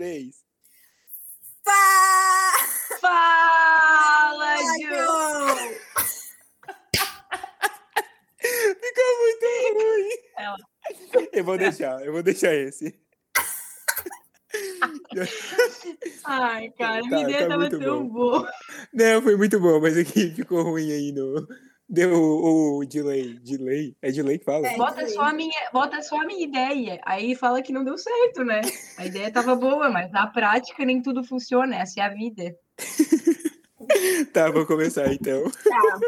três. Fala, Fala, Ju! Ju! Ficou muito ruim. Ela. Eu vou deixar, eu vou deixar esse. Ai, cara, Tá, minha ideia tá tava tão bom. boa. Não, foi muito bom, mas aqui ficou ruim aí no. Deu o, o delay. Delay? É delay que fala? É. Bota só, a minha, bota só a minha ideia. Aí fala que não deu certo, né? A ideia tava boa, mas na prática nem tudo funciona. Essa é a vida. Tá, vou começar então. Tá.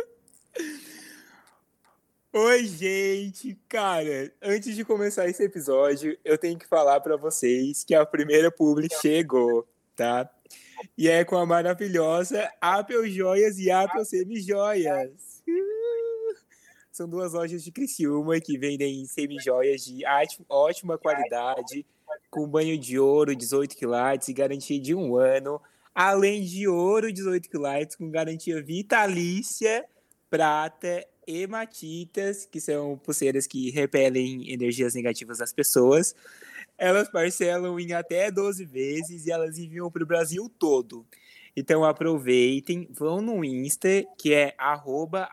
Oi, gente! Cara, antes de começar esse episódio, eu tenho que falar pra vocês que a primeira publi chegou, tá? E é com a maravilhosa Apple Joias e Apple Semi-Joias. Uh! São duas lojas de Criciúma que vendem semi-joias de ótima qualidade, com banho de ouro 18 quilates e garantia de um ano, além de ouro 18 quilates com garantia vitalícia, prata hematitas, que são pulseiras que repelem energias negativas das pessoas. Elas parcelam em até 12 vezes e elas enviam para o Brasil todo. Então aproveitem, vão no Insta, que é arroba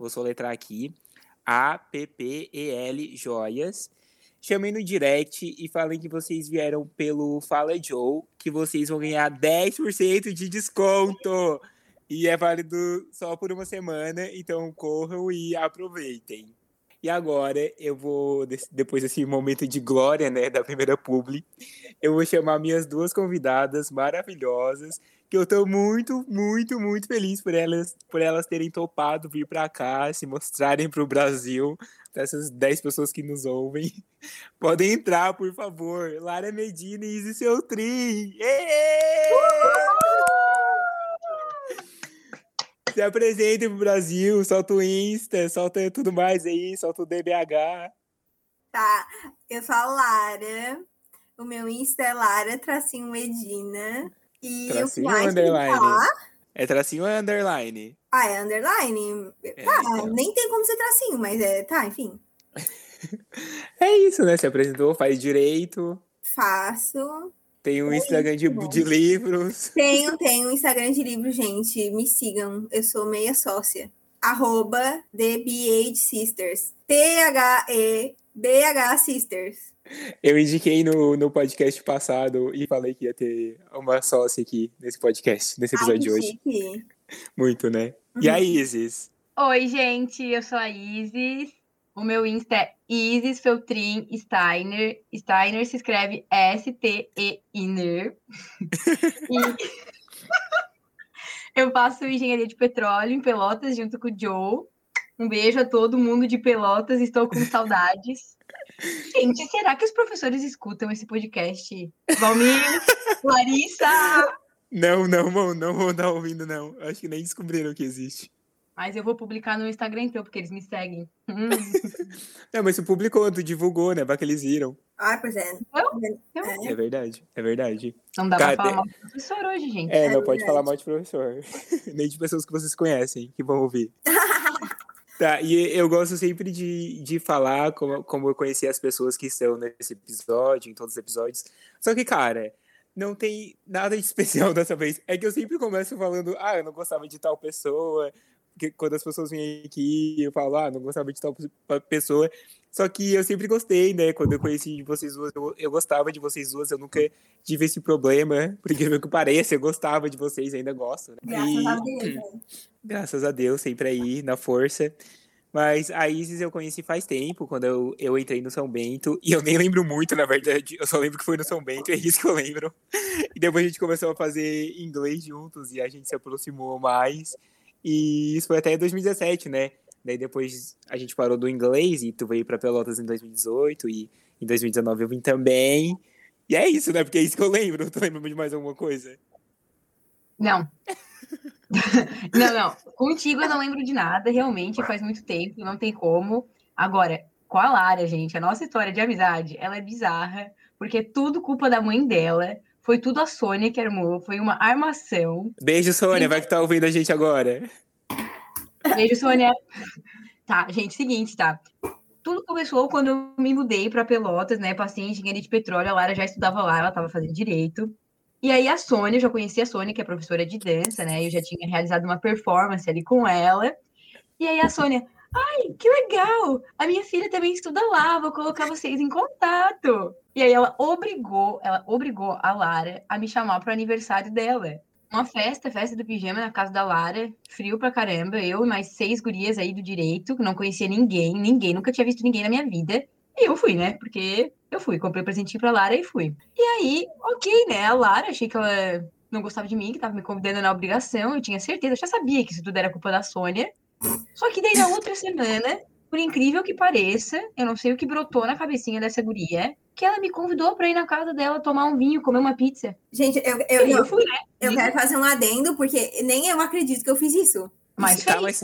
vou soletrar aqui, A-P-P-E-L joias. Chamem no direct e falem que vocês vieram pelo Fala Joe, que vocês vão ganhar 10% de desconto. E é válido só por uma semana, então corram e aproveitem. E agora eu vou, depois desse momento de glória, né, da primeira publi, eu vou chamar minhas duas convidadas maravilhosas, que eu tô muito, muito, muito feliz por elas, por elas terem topado vir para cá, se mostrarem para o Brasil, para essas 10 pessoas que nos ouvem. Podem entrar, por favor. Lara Medina e Izzy Seutrin. Êêê! Se apresentem pro Brasil, solta o Insta, solta tudo mais aí, solta o DBH. Tá, eu sou a Lara. O meu Insta é Lara Tracinho Medina. E Tracinho o underline? É tracinho ou é underline? Ah, é underline. É, tá, então. nem tem como ser tracinho, mas é. Tá, enfim. É isso, né? Se apresentou, faz direito. Faço. Tem um É Instagram de, de livros. Tenho, tenho um Instagram de livro, gente. Me sigam. Eu sou meia sócia. Arroba TheBH Sisters. T-H-E-B-H Sisters. Eu indiquei no, no podcast passado e falei que ia ter uma sócia aqui nesse podcast, nesse Ai, episódio que de hoje. chique. Muito, né? E Uhum. aí, Isis? Oi, gente, eu sou a Isis. O meu Insta é Isis Feltrin Steiner. Steiner se escreve S-T-E-I-N-E-R. E eu faço engenharia de petróleo em Pelotas junto com o Joe. Um beijo a todo mundo de Pelotas, estou com saudades. Gente, será que os professores escutam esse podcast? Valmir, Larissa, Não, não, vão, não vão estar ouvindo, não. Acho que nem descobriram que existe. Mas eu vou publicar no Instagram então, porque eles me seguem. Hum. Não, mas tu publicou, tu divulgou, né? Vai que eles viram. Ah, pois é. Não, É verdade, é verdade. não dá Cara, pra falar mal do professor hoje, gente. É, É não pode verdade. falar mal de professor. Nem de pessoas que vocês conhecem, que vão ouvir. Tá, e eu gosto sempre de, de falar como, como eu conheci as pessoas que estão nesse episódio, em todos os episódios. Só que, cara, não tem nada de especial dessa vez. É que eu sempre começo falando, ah, eu não gostava de tal pessoa. Quando as pessoas vêm aqui, eu falo, ah, não gostava de tal pe- pessoa. Só que eu sempre gostei, né? Quando eu conheci vocês duas, eu, eu gostava de vocês duas, eu nunca tive esse problema, porque que pareça, eu gostava de vocês, ainda gosto, né? Graças E- a Deus. né? Graças a Deus, sempre aí, na força. Mas a Isis eu conheci faz tempo, quando eu, eu entrei no São Bento, e eu nem lembro muito, na verdade, eu só lembro que foi no São Bento, é isso que eu lembro. E depois a gente começou a fazer inglês juntos, e a gente se aproximou mais, e isso foi até 2017, né? Daí depois a gente parou do inglês, e tu veio pra Pelotas em 2018, e em 2019 eu vim também. E é isso, né? Porque é isso que eu lembro. Tu lembra de mais alguma coisa? Não. não, não. Contigo eu não lembro de nada, realmente, faz muito tempo, não tem como. Agora, com a Lara, gente, a nossa história de amizade, ela é bizarra, porque é tudo culpa da mãe dela. Foi tudo a Sônia que armou, foi uma armação. Beijo, Sônia, vai que tá ouvindo a gente agora. Beijo, Sônia. Tá, gente, seguinte, tá? tudo começou quando eu me mudei para Pelotas, né? Passei em engenharia de petróleo, a Lara já estudava lá, ela estava fazendo direito. E aí a Sônia, eu já conhecia a Sônia, que é professora de dança, né? Eu já tinha realizado uma performance ali com ela. E aí a Sônia, ai, que legal! A minha filha também estuda lá, vou colocar vocês em contato. E aí ela obrigou, ela obrigou a Lara a me chamar para o aniversário dela. Uma festa, festa do pijama na casa da Lara, frio pra caramba, eu e mais seis gurias aí do direito, que não conhecia ninguém, ninguém, nunca tinha visto ninguém na minha vida. E eu fui, né? Porque eu fui, comprei um presentinho pra Lara e fui. E aí, ok, né? A Lara, achei que ela não gostava de mim, que tava me convidando na obrigação, eu tinha certeza, eu já sabia que isso tudo era culpa da Sônia. Só que daí na outra semana, por incrível que pareça, eu não sei o que brotou na cabecinha dessa guria, que ela me convidou para ir na casa dela tomar um vinho, comer uma pizza. Gente, eu, eu, eu, eu fui, né? eu quero fazer um adendo, porque nem eu acredito que eu fiz isso. Mas Tá, fez. mas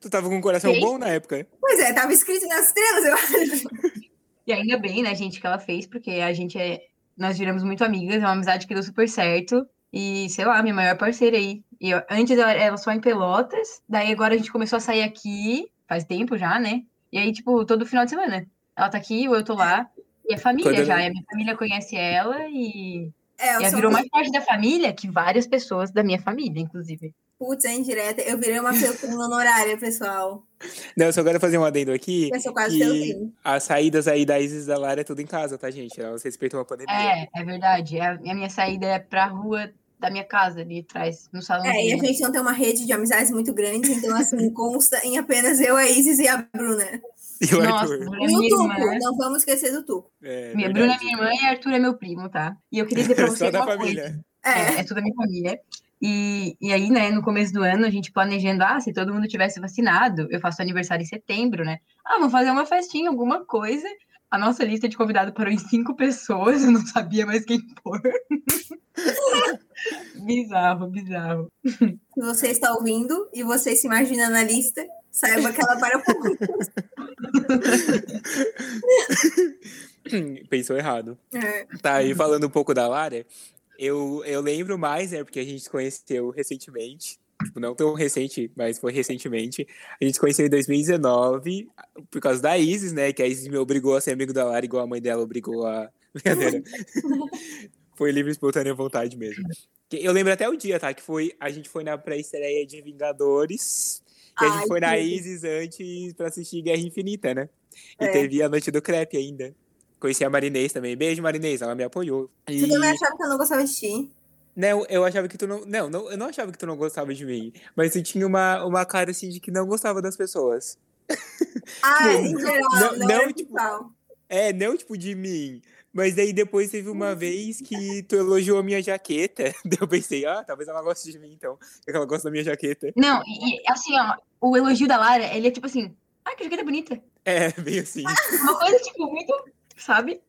tu tava com um coração Fez? bom na época. Pois é, tava escrito nas estrelas, eu acho. E ainda bem, né, gente, que ela fez, porque a gente é. Nós viramos muito amigas, é uma amizade que deu super certo. E, sei lá, minha maior parceira aí. E eu- antes ela era só em Pelotas, daí agora a gente começou a sair aqui, faz tempo já, né? E aí, tipo, todo final de semana. Ela tá aqui, ou eu tô lá. E é família Quando- já. E a minha família conhece ela e. É, eu ela virou mais parte da família que várias pessoas da minha família, inclusive. putz, é indireta. Eu virei uma feltrina honorária, pessoal. Não, eu só quero fazer um adendo aqui. Eu sou quase que feltrina. as saídas aí da Isis e da Lara é tudo em casa, tá, gente? Elas respeitam a pandemia. É, é verdade. É A a minha saída é pra rua da minha casa, ali atrás, no salão. É, e a gente não tem uma rede de amizades muito grande, então, assim, consta em apenas eu, a Isis e a Bruna. E o Nossa, Arthur. Bruna E é o Tuco, irmã. não vamos esquecer do Tuco. É, Minha verdade. Bruna é minha irmã e Arthur é meu primo, tá? E eu queria dizer pra Só vocês da uma família. coisa. É, É, é tudo da minha família. E, e aí, né, no começo do ano, a gente planejando, ah, se todo mundo tivesse vacinado, eu faço aniversário em setembro, né? Ah, vamos fazer uma festinha, alguma coisa. A nossa lista de convidado parou em cinco pessoas, eu não sabia mais quem pôr. bizarro, bizarro. se você está ouvindo e você se imagina na lista, saiba que ela para pouco. Pensou errado. É. Tá, e falando um pouco da Lara, eu, eu lembro mais, né, porque a gente se conheceu recentemente. Tipo, não tão recente, mas foi recentemente. A gente se conheceu em 2019, por causa da Isis, né? Que a Isis me obrigou a ser amigo da Lara, igual a mãe dela obrigou a. Brincadeira. foi livre e espontânea vontade mesmo. Eu lembro até o dia, tá? Que foi. A gente foi na pré-estreia de Vingadores. E a gente foi na. Isis antes pra assistir Guerra Infinita, né? E É. teve a noite do crepe ainda. Conheci a Marinês também. Beijo, Marinês, ela me apoiou. E... Você também achava que eu não gostava de ti? Não, eu achava que tu não. Não, não, eu não achava que tu não gostava de mim. Mas tu tinha uma, uma cara assim de que não gostava das pessoas. Ah, Não, em geral, não- não, não, era tipo. É, não tipo de mim. Mas daí depois teve uma vez que tu elogiou a minha jaqueta. Eu pensei, ah, talvez ela goste de mim então. Porque ela gosta da minha jaqueta. Não, e, e, assim, ó, o elogio da Lara, ele é tipo assim, ah, que jaqueta bonita. É, bem assim. Uma coisa, tipo, muito, sabe?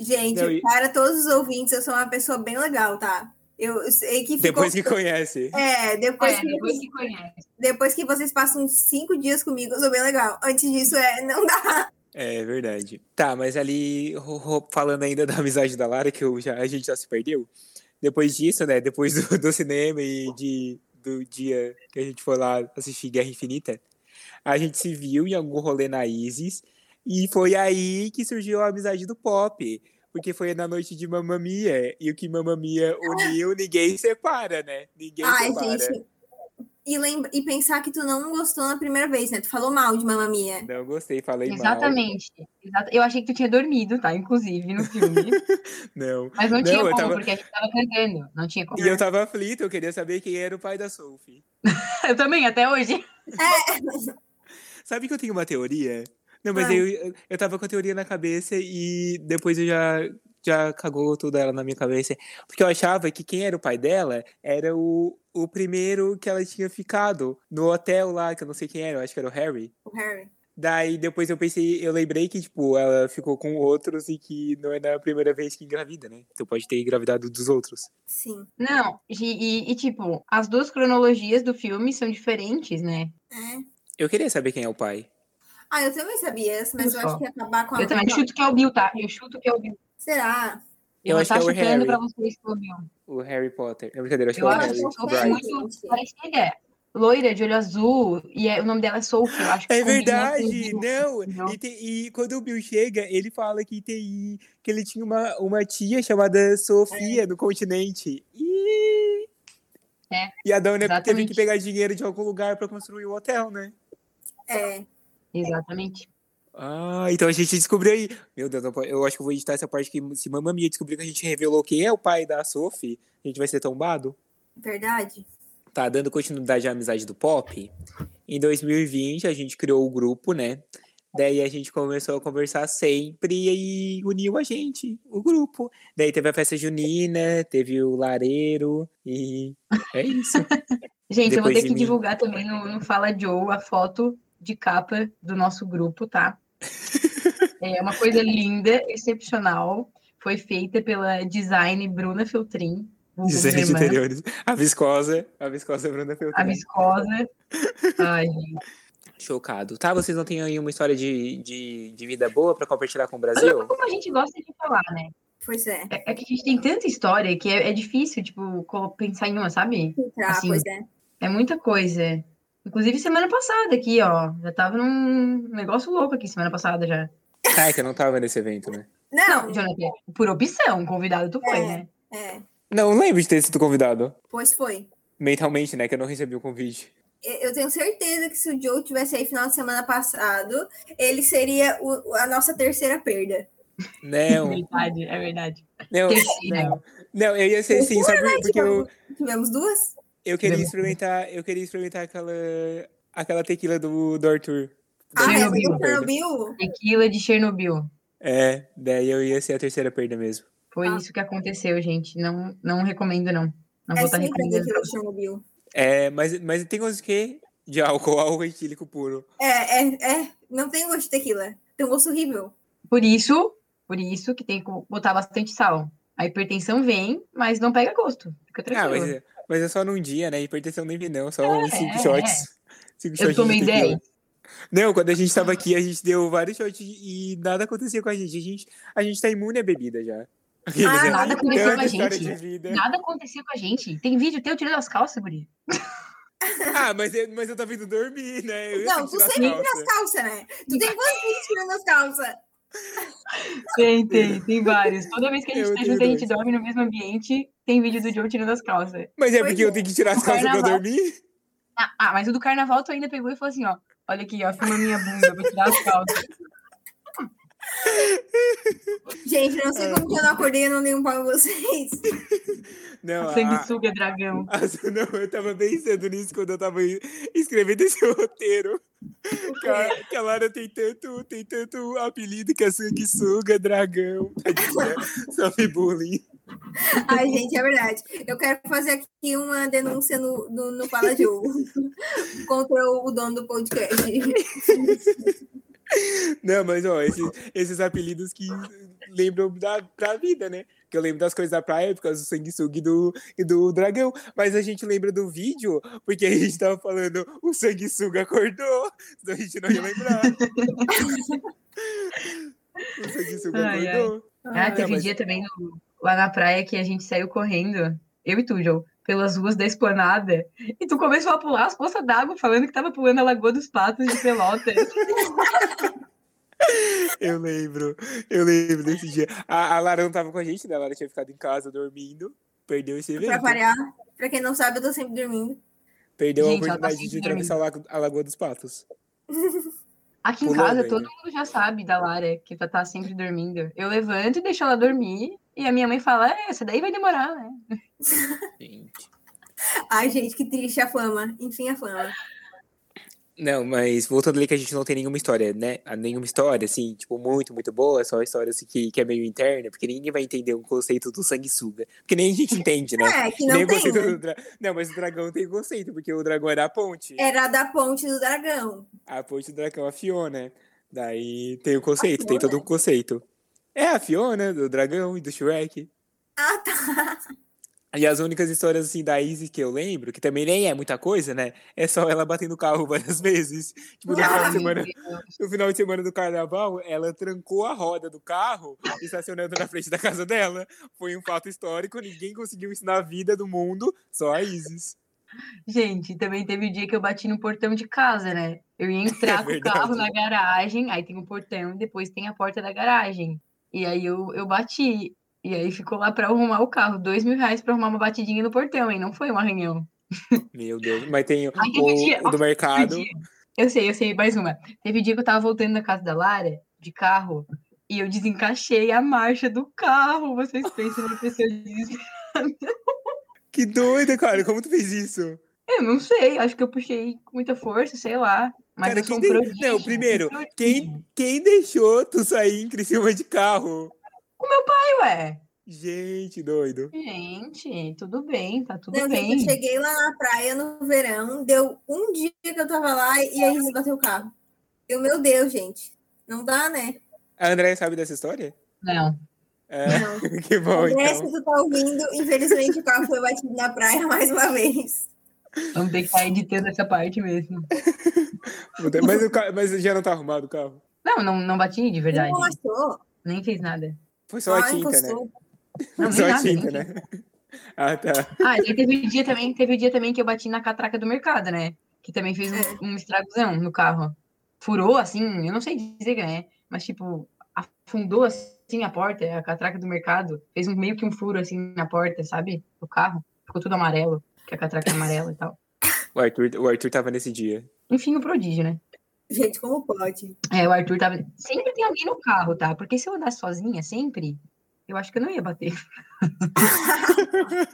Gente, Não, e- para todos os ouvintes, eu sou uma pessoa bem legal, tá? Eu sei que ficou... Depois que conhece. É, depois, É, que, depois que conhece. depois que vocês passam cinco dias comigo, eu sou bem legal. Antes disso, é, não dá. É verdade. Tá, mas ali, falando ainda da amizade da Lara, que eu já, a gente já se perdeu. Depois disso, né? Depois do, do cinema e de, do dia que a gente foi lá assistir Guerra Infinita, a gente se viu em algum rolê na Isis. E foi aí que surgiu a amizade do Pop. Porque foi na noite de Mamma Mia. E o que Mamma Mia uniu, ninguém separa, né? Ninguém Ai, separa. gente. E, lembra... e pensar que tu não gostou na primeira vez, né? Tu falou mal de Mamma Mia. Não gostei, falei mal. Exatamente. Exata- Eu achei que tu tinha dormido, tá? Inclusive, no filme. Não. Mas não, Não, tinha como, tava- porque a gente tava cantando. Não tinha como. E eu tava aflito, eu queria saber quem era o pai da Sophie. Eu também, até hoje. Sabe que eu tenho uma teoria? Não, mas Ah. eu, eu tava com a teoria na cabeça e depois eu já, já cagou tudo ela na minha cabeça. Porque eu achava que quem era o pai dela era o, o primeiro que ela tinha ficado no hotel lá, que eu não sei quem era, eu acho que era o Harry. O Harry. Daí depois eu pensei, eu lembrei que, tipo, ela ficou com outros e que não é a primeira vez que engravida, né? Então pode ter engravidado dos outros. Sim. Não, e, e- e, tipo, as duas cronologias do filme são diferentes, né? É. Eu queria saber quem é o pai. Ah, eu também sabia, mas eu Só. acho que ia acabar com a. Eu também chuto que é o Bill, tá? Eu chuto que é o Bill. Será? Eu vou acho que é o chutando Harry. pra vocês que é o Bill. O Harry Potter. É brincadeira, eu acho Eu que é o acho Harry. que eu Bright. muito parecida. loira de olho azul, e é- o nome dela é Sophie, eu acho que É verdade, não. entendeu? E, tem- e quando o Bill chega, ele fala que tem que ele tinha uma, uma tia chamada Sofia no continente. E, É, e a dona teve que pegar dinheiro de algum lugar pra construir o hotel, né? É. Exatamente. Ah, então a gente descobriu aí. Meu Deus, eu- acho que eu vou editar essa parte que se Mamma Mia descobrir que a gente revelou quem é o pai da Sophie, a gente vai ser tombado. Verdade? Tá dando continuidade à amizade do pop. Em 2020 a gente criou o grupo, né? Daí a gente começou a conversar sempre e uniu a gente, o grupo. Daí teve a festa junina, teve o lareiro e é isso. Gente, eu vou Depois ter que mim. divulgar também no, no Fala Joe a foto de capa do nosso grupo, tá? É uma coisa linda, excepcional. Foi feita pela design Bruna Feltrin. Design de interiores. A viscosa, a viscosa Bruna A Feltrin. viscosa. Ai, gente. Chocado. Tá, vocês não têm aí uma história de, de, de vida boa pra compartilhar com o Brasil? Como a gente gosta de falar, né? Pois é. É, é que a gente tem tanta história que é, é difícil, tipo, pensar em uma, sabe? Ah, Assim, pois é. É muita coisa. Inclusive, semana passada aqui, ó. Já tava num negócio louco aqui semana passada já. Ah, é que eu não tava nesse evento, né? Não, Jonathan, por opção, convidado tu foi, É. né? é. Não, lembro de ter sido convidado. Pois foi. Mentalmente, né? Que eu não recebi o convite. Eu tenho certeza que se o Joe tivesse aí final de semana passado, ele seria o- a nossa terceira perda. É Não, verdade, é verdade. não, Terceira. não. Não, eu ia ser sim, sabe? Porque eu, Tivemos duas? Eu queria experimentar, eu queria experimentar aquela, aquela tequila do, do Arthur. Ah, é, Chernobyl. Chernobyl? Tequila de Chernobyl. É, daí eu ia ser a terceira perda mesmo. Foi Ah. isso que aconteceu, gente. Não, não recomendo, não. Não É vou estar recomendando. daquilo de Chernobyl. É, mas, mas tem coisas que de álcool, álcool etílico puro. É, é, é. Não tem gosto de tequila. Tem um gosto horrível. Por isso, por isso que tem que botar bastante sal. A hipertensão vem, mas não pega gosto. Fica Ah, tranquilo. mas, é- mas é só num dia, né? Hipertensão nem vi não, só uns cinco é. shots. Cinco Eu shots tomei de tequila. 10. Não, quando a gente tava aqui, a gente deu vários shots e nada acontecia com a gente. A gente, a gente tá imune à bebida já. Ah, nada aconteceu com a gente. Nada aconteceu com a gente. Tem vídeo teu tirando as calças, guri. Ah, mas eu, mas eu tava indo dormir, né? Eu Não, tu sempre tira calças. as calças, né? Tu tem quantos vídeos tirando as calças? Tem, tem, tem vários. Toda vez que a gente Eu tá junto, a gente dois. dorme no mesmo ambiente, tem vídeo do Joe tirando as calças. Mas é Pois porque eu é. tenho que tirar as calças pra eu dormir? Ah, ah, mas o do carnaval tu ainda pegou e falou assim, ó. Olha aqui, ó, filma minha bunda, vou tirar as calças. Gente, eu não sei como que eu não acordei e não dei um pau em vocês. Não, a, Sanguessuga dragão. a- não, eu tava pensando nisso quando eu tava escrevendo esse roteiro. Que a, que a Lara tem tanto, tem tanto apelido que é sanguessuga, dragão. Sofre bullying. Ai, gente, é verdade. Eu quero fazer aqui uma denúncia no, no, no Fala Joe contra o, dono do podcast. Não, mas ó, esses, esses apelidos que lembram da pra vida, né? Que eu lembro das coisas da praia por causa do sanguessuga e do, e do dragão. Mas a gente lembra do vídeo porque a gente tava falando o sanguessuga acordou, senão a gente não ia lembrar. o sanguessuga Ai, ai. acordou. Ah, teve um mas- dia também no- lá na praia que a gente saiu correndo, eu e tu, Joe, pelas ruas da esplanada, e tu começou a pular as poças d'água, falando que tava pulando a Lagoa dos Patos de Pelotas. Eu lembro, eu lembro desse dia. A, a Lara não tava com a gente, né? A Lara tinha ficado em casa dormindo, perdeu esse Pra evento. variar, pra quem não sabe, eu tô sempre dormindo. Perdeu Gente, a tá oportunidade de atravessar a Lago- a Lagoa dos Patos. Aqui em Pulou, casa, velho. todo mundo já sabe da Lara, que tá sempre dormindo. Eu levanto e deixo ela dormir, e a minha mãe fala, é, essa daí vai demorar, né? Gente. Ai, gente, que triste a fama. Enfim, a fama. Não, mas voltando ali que a gente não tem nenhuma história, né? Ah, Nenhuma história, assim, tipo, muito, muito boa, só história assim, que, que é meio interna, porque ninguém vai entender o conceito do sanguessuga. Porque nem a gente entende, né? É, que nem não o tem. conceito né? do dra... Não, mas o dragão tem conceito, porque o dragão era a ponte. Era da ponte do dragão. A ponte do dragão, a Fiona. Daí tem o conceito, tem todo o conceito. É a Fiona, do dragão e do Shrek. Ah, tá. E as únicas histórias assim da Isis que eu lembro, que também nem é muita coisa, né? É só ela batendo o carro várias vezes. Tipo, no final de Ai, semana, no final de semana do carnaval, ela trancou a roda do carro, estacionando na frente da casa dela. Foi um fato histórico, ninguém conseguiu isso na vida do mundo, só a Isis. Gente, também teve o dia que eu bati no portão de casa, né? Eu ia entrar com o carro na garagem, aí tem o portão, depois tem a porta da garagem. E aí eu, eu bati. E aí ficou lá pra arrumar o carro. Dois mil reais pra arrumar uma batidinha no portão, hein? Não foi um arranhão. Meu Deus. Mas tem o, dia- o do mercado. Dia- Eu sei, eu sei, mais uma. Teve dia que eu tava voltando da casa da Lara, de carro, e eu desencaixei a marcha do carro. Vocês pensam numa pessoa desesperada. Que doida, cara. Como tu fez isso? Eu não sei, acho que eu puxei com muita força, sei lá. Mas Cara, um quem de-. Não, primeiro. Quem, quem deixou tu sair em Criciúma de carro? Ai, ué. Gente, doido. Gente, tudo bem, tá tudo Não, gente, bem. eu cheguei lá na praia no verão, deu um dia que eu tava lá e aí eles bateu o carro. Eu, meu Deus, gente. Não dá, né? A Andréia sabe dessa história? Não. É, Não. que bom, André, se então. tu tá ouvindo, infelizmente o carro foi batido na praia mais uma vez. Vamos ter que estar editando essa parte mesmo. Mas, o ca- mas já não tá arrumado o carro? Não, não, não bati de verdade. Não achou? Nem fez nada. Foi só a Ah, tinta, né? encostou. Não, nem Só a nada, nem tinta, né? Ah, tá. Ah, e teve dia também, teve dia também que eu bati na catraca do mercado, né? Que também fez um, um estragozão no carro. Furou, assim, eu não sei dizer, né? Mas, tipo, afundou, assim, a porta, a catraca do mercado. Fez um, meio que um furo, assim, na porta, sabe? Do carro. Ficou tudo amarelo, que a catraca é amarela e tal. O Arthur, o Arthur tava nesse dia. Enfim, o prodígio, né? Gente, como pode? É, o Arthur tava. Sempre tem alguém no carro, tá? Porque se eu andasse sozinha, sempre, eu acho que eu não ia bater.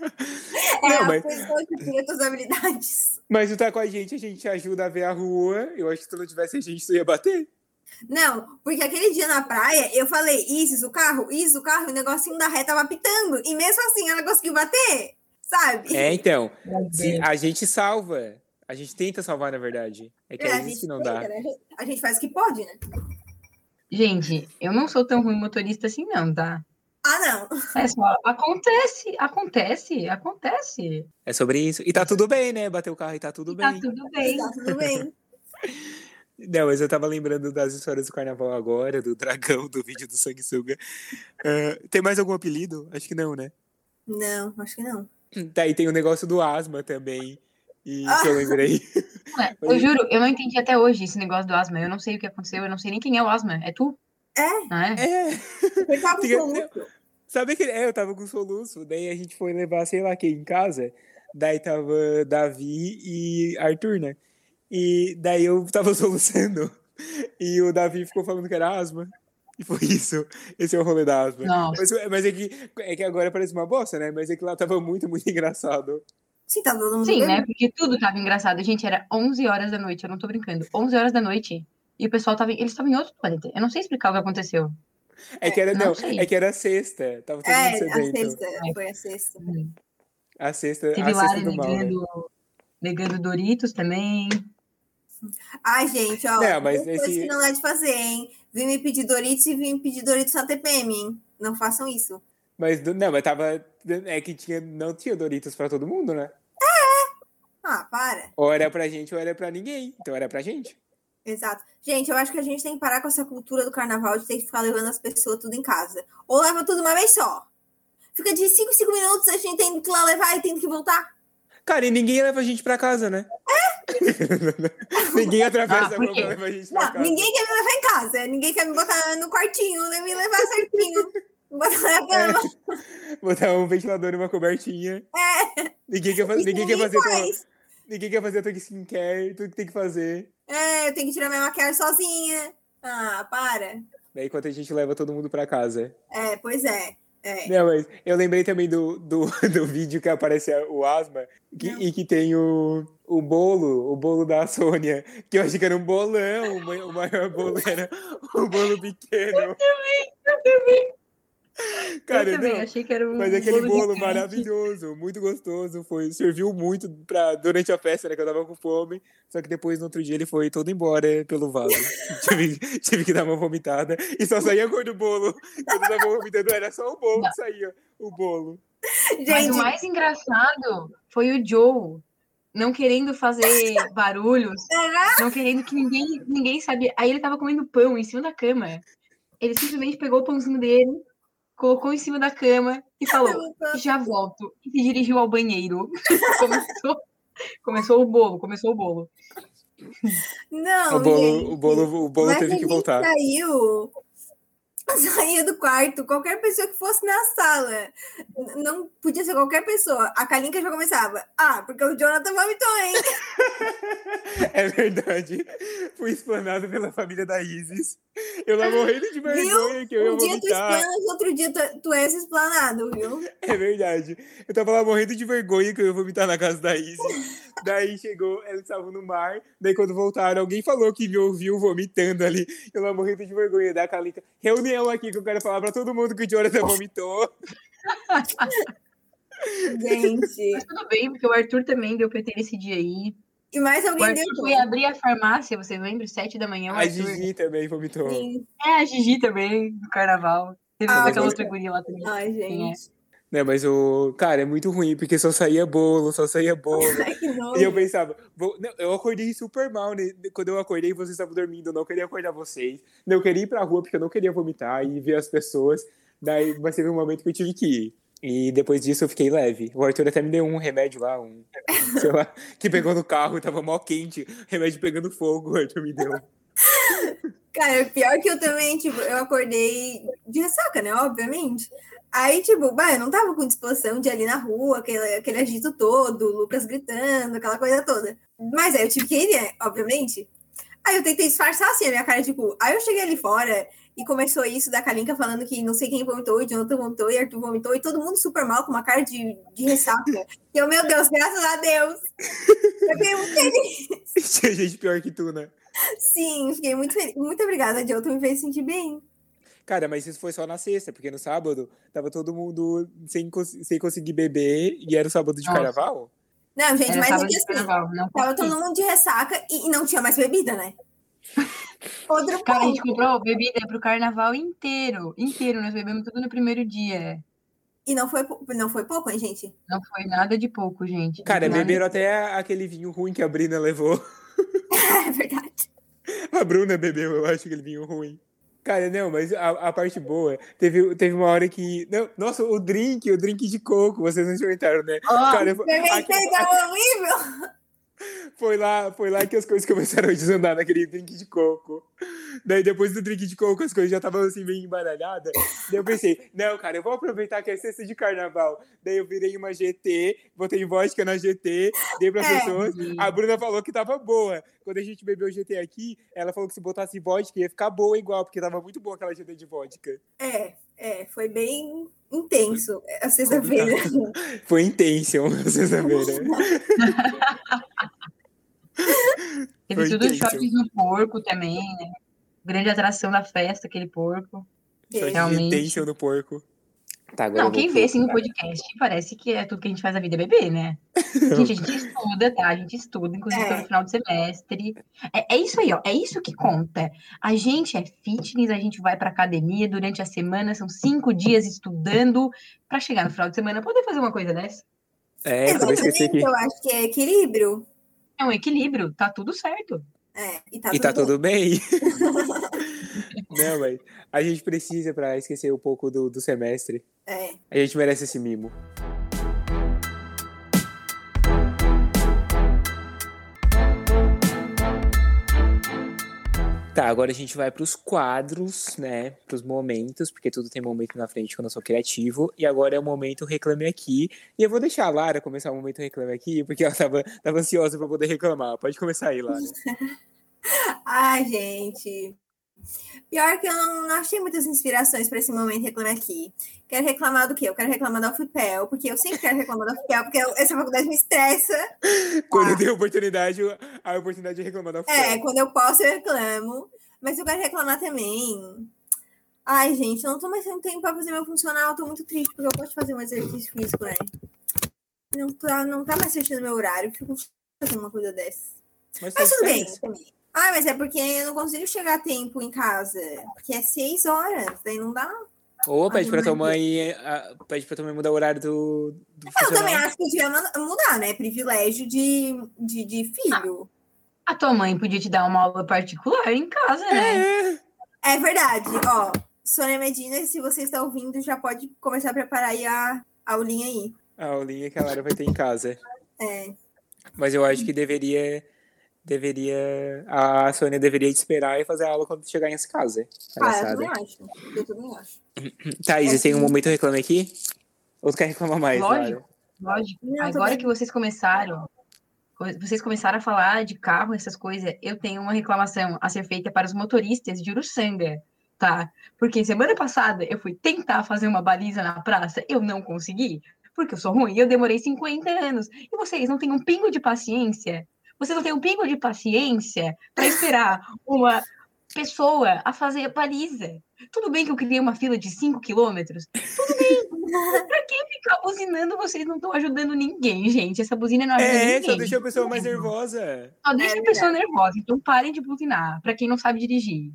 É Não, a mas, pessoa que tem outras habilidades. mas tu tá com a gente, a gente ajuda a ver a rua. Eu acho que se tu não tivesse a gente, tu ia bater. Não, porque aquele dia na praia, eu falei, Isis, o carro, Isis, o carro, e o negocinho da ré tava pitando. E mesmo assim ela conseguiu bater, sabe? É, então. A gente salva. A gente tenta salvar, na verdade. É que É, é, a isso gente que não tenta, dá. né? A gente faz o que pode, né? Gente, eu não sou tão ruim motorista assim, não, tá? Ah, não. É só, acontece, acontece, acontece. É sobre isso. E tá tudo bem, né? Bater o carro e tá tudo E tá bem. tudo bem. Tá tudo bem. Não, mas eu tava lembrando das histórias do carnaval agora, do dragão, do vídeo do sanguessuga. Ah, tem mais algum apelido? Acho que não, né? Não, acho que não. Tá, e tem o negócio do asma também. E que eu Ah. lembrei. Ué, Eu juro, eu não entendi até hoje esse negócio do asma. Eu não sei o que aconteceu, eu não sei nem quem é o asma. É tu? É, Não é? É, você tava com soluço. sabe que é, eu tava com soluço, daí a gente foi levar, sei lá quem em casa, daí tava Davi e Arthur, né? E daí eu tava soluçando, e o Davi ficou falando que era asma. E foi isso. Esse é o rolê da asma. Mas, mas é, que, é que agora parece uma bosta, né? Mas é que lá tava muito, muito engraçado. Sim, tá todo mundo Sim, bem. né? Porque tudo tava engraçado. Gente, era 11 horas da noite, eu não tô brincando. 11 horas da noite. E o pessoal tava. Eles estavam em outro planeta. Eu não sei explicar o que aconteceu. É que era, não não, é que era sexta. Tava todo mundo É, a sedento. sexta, foi a sexta. A sexta, Teve a sexta do mal, né? negando, Doritos também. Ai, gente, ó, Não, mas esse- que não dá de fazer, hein? Vim me pedir Doritos e vim me pedir Doritos na TPM, hein? Não façam isso. Mas não, mas tava. É que tinha, não tinha Doritos pra todo mundo, né? Ah, para. Ou era pra gente ou era pra ninguém. Então era pra gente. Exato. Gente, eu acho que a gente tem que parar com essa cultura do carnaval de ter que ficar levando as pessoas tudo em casa. Ou leva tudo uma vez só. Fica de 5 em 5 minutos, a gente tem que ir lá levar e tem que voltar. Cara, e ninguém leva a gente pra casa, né? ninguém atravessa Ah, a rua pra levar a gente pra Não, casa. ninguém quer me levar em casa. Ninguém quer me botar no quartinho, nem me levar certinho. Botar cama. Botar um ventilador e uma cobertinha. É. Ninguém quer, fa- ninguém quer fazer tua, faz. ninguém quer fazer a tua skincare, tu que tem que fazer. É, eu tenho que tirar minha maquiagem sozinha. Ah, para. Daí enquanto a gente leva todo mundo pra casa. É, pois é. É. Não, mas eu lembrei também do, do, do vídeo que aparece o asma que- e que tem o, o bolo, o bolo da Sônia, que eu achei que era um bolão, o mai- o maior bolo era um bolo pequeno. Eu também, eu também. Cara, eu também não, achei que era um mas aquele bolo bolo maravilhoso, muito gostoso, foi, serviu muito pra, durante a festa, né, que eu tava com fome, só que depois, no outro dia, ele foi todo embora pelo vaso. tive, tive que dar uma vomitada, e só saía a cor do bolo. Quando eu tava vomitando, era só o bolo que saía, o bolo. Mas Gente, o mais engraçado foi o Joe não querendo fazer barulhos, não querendo que ninguém, ninguém sabia. Aí ele tava comendo pão em cima da cama. Ele simplesmente pegou o pãozinho dele, colocou em cima da cama e falou: Já volto. E se dirigiu ao banheiro. Começou Começou o bolo, começou o bolo. Não, o bolo, gente, o bolo, o bolo mas a teve que voltar. saiu, saía do quarto, qualquer pessoa que fosse na sala, não podia ser qualquer pessoa. A Kalinka já começava, ah, porque o Jonathan vomitou, hein? É verdade. Fui explanado pela família da Isis. Eu lá morrendo de vergonha que eu ia Um dia tu vomitar. explanas, outro dia tu, tu és explanado, viu? É verdade. Eu tava lá morrendo de vergonha que eu ia vomitar na casa da Isis. Daí chegou, eles estavam no mar. Daí quando voltaram, alguém falou que me ouviu vomitando ali. Eu lá morrendo de vergonha da Calica. Reunião aqui que eu quero falar pra todo mundo que o Jonathan vomitou. Gente. Mas tudo bem, porque o Arthur também deu PT esse dia aí. E mais O alguém Arthur deu foi abrir a farmácia, você lembra? Sete da manhã, o A Arthur. Gigi também vomitou. Sim. É, a Gigi também, do carnaval. Teve Ah, aquela outra guria lá também. Ai, gente. Né, mas o. Cara, é muito ruim, porque só saía bolo, só saía bolo. E eu pensava, vou- não, eu acordei super mal, né? Quando eu acordei, vocês estavam dormindo, eu não queria acordar vocês. Eu queria ir pra rua porque eu não queria vomitar e ver as pessoas. Daí, mas teve um momento que eu tive que ir. E depois disso eu fiquei leve. O Arthur até me deu um remédio lá, um, sei lá, que pegou no carro, tava mó quente, remédio pegando fogo, o Arthur me deu. Cara, pior que eu também, tipo, eu acordei de ressaca, né? Obviamente. Aí, tipo, bah, eu não tava com disposição de ir ali na rua, aquele, aquele agito todo, o Lucas gritando, aquela coisa toda. Mas aí eu tive que ir, né? Obviamente. Aí eu tentei disfarçar assim a minha cara cu. Aí eu cheguei ali fora e começou isso da Kalinka falando que não sei quem vomitou, e Jonathan vomitou, e Arthur vomitou, e todo mundo super mal, com uma cara de, de ressaca. E eu, meu Deus, graças a Deus. Eu fiquei muito feliz. Tinha gente pior que tu, né? Sim, fiquei muito feliz. Muito obrigada, Jonathan, me fez sentir bem. Cara, mas isso foi só na sexta, porque no sábado tava todo mundo sem, sem conseguir beber e era o sábado de Nossa. carnaval. Não, gente, Era mas é que assim, carnaval, não tava todo mundo de ressaca e, e não tinha mais bebida, né? Outro Cara, a ponto. gente comprou bebida pro carnaval inteiro. Inteiro, nós bebemos tudo no primeiro dia. E não foi, não foi pouco, hein, gente? Não foi nada de pouco, gente. Cara, Nada de beberam até aquele vinho ruim que a Brina levou. É verdade. A Bruna bebeu, eu acho, aquele vinho ruim. Cara, não, mas a, a parte boa, teve, teve uma hora que. Não, nossa, o drink, o drink de coco, vocês não experimentaram, né? Ó, Cara, eu- Experimentei, aqui- horrível. foi, lá, foi lá que as coisas começaram a desandar naquele drink de coco. Daí depois do drink de coco, as coisas já estavam assim meio embaralhadas. Daí eu pensei, não, cara, eu vou aproveitar que é sexta de carnaval. Daí eu virei uma GT, botei vodka na GT, dei para É. pessoas. A Bruna falou que tava boa. Quando a gente bebeu GT aqui, ela falou que se botasse vodka ia ficar boa igual, porque tava muito boa aquela GT de vodka. É, é, foi bem intenso a sexta-feira. Foi intenso a sexta-feira. Teve tudo intenso. shots no porco também, né? Grande atração da festa, aquele porco. Foi Realmente. no porco. Tá, agora Não, quem vê assim no podcast parece que é tudo que a gente faz na vida é beber, né? Gente, a gente estuda, tá? A gente estuda, inclusive É. todo final de semestre. É, é isso aí, ó. É isso que conta. A gente é fitness, a gente vai pra academia durante a semana, são cinco dias estudando pra chegar no final de semana poder fazer uma coisa dessa. É, eu Exatamente, que. eu acho que é equilíbrio. É um equilíbrio, tá tudo certo. É, e tá, E tá tudo tudo bem? Não, mas a gente precisa pra esquecer um pouco do, do semestre. É. A gente merece esse mimo. Tá, agora a gente vai pros quadros, né? Pros momentos, porque tudo tem momento na frente quando eu sou criativo. E agora é o momento Reclame Aqui. E eu vou deixar a Lara começar o momento Reclame Aqui, porque ela tava, tava ansiosa pra poder reclamar. Pode começar aí, Lara. Ai, gente. Pior que eu não, não achei muitas inspirações para esse momento reclamar aqui. Quero reclamar do quê? Eu quero reclamar da UFPEL, porque eu sempre quero reclamar da UFPEL, porque eu- essa faculdade me estressa. Quando eu tenho a oportunidade, a oportunidade de reclamar da É, UFPEL. quando eu posso, eu reclamo. Mas eu quero reclamar também. Ai, gente, eu não tô mais tendo tempo para fazer meu funcional, eu tô muito triste, porque eu gosto de fazer um exercício físico, né? Não tá, não tá mais no meu horário, eu fico fazendo uma coisa dessa. Mas, Mas tá tudo bem também. Ah, mas é porque eu não consigo chegar a tempo em casa. Porque é seis horas, daí não dá. Ou pede pra tua mas- mãe, ah, pede pra tua mãe mudar o horário do, do Eu também acho que eu devia man- mudar, né? Privilégio de, de, de filho. A tua mãe podia te dar uma aula particular em casa, né? É. É verdade. Ó, Sônia Medina, se você está ouvindo, já pode começar a preparar aí a, a aulinha aí. A aulinha que a Lara vai ter em casa. É. Mas eu acho que deveria. Deveria. A Sônia deveria esperar e fazer a aula quando chegar em casa. Ela Ah, eu também acho. Eu também acho. Thaís, É tem um sim. momento reclame aqui? Ou tu quer reclamar mais? Lógico. Lara? Lógico. Não, Agora também. que vocês começaram, vocês começaram a falar de carro, essas coisas, eu tenho uma reclamação a ser feita para os motoristas de Uruçanga, tá? Porque semana passada eu fui tentar fazer uma baliza na praça, eu não consegui, porque eu sou ruim, eu demorei 50 anos. E vocês não têm um pingo de paciência? Vocês não têm um pingo de paciência para esperar uma pessoa a fazer a baliza? Tudo bem que eu criei uma fila de 5 quilômetros, tudo bem. Pra que ficar buzinando? Vocês não estão ajudando ninguém, gente. Essa buzina não ajuda É, ninguém. só deixa a pessoa mais nervosa. Só deixa É a pessoa nervosa. Então parem de buzinar, pra quem não sabe dirigir.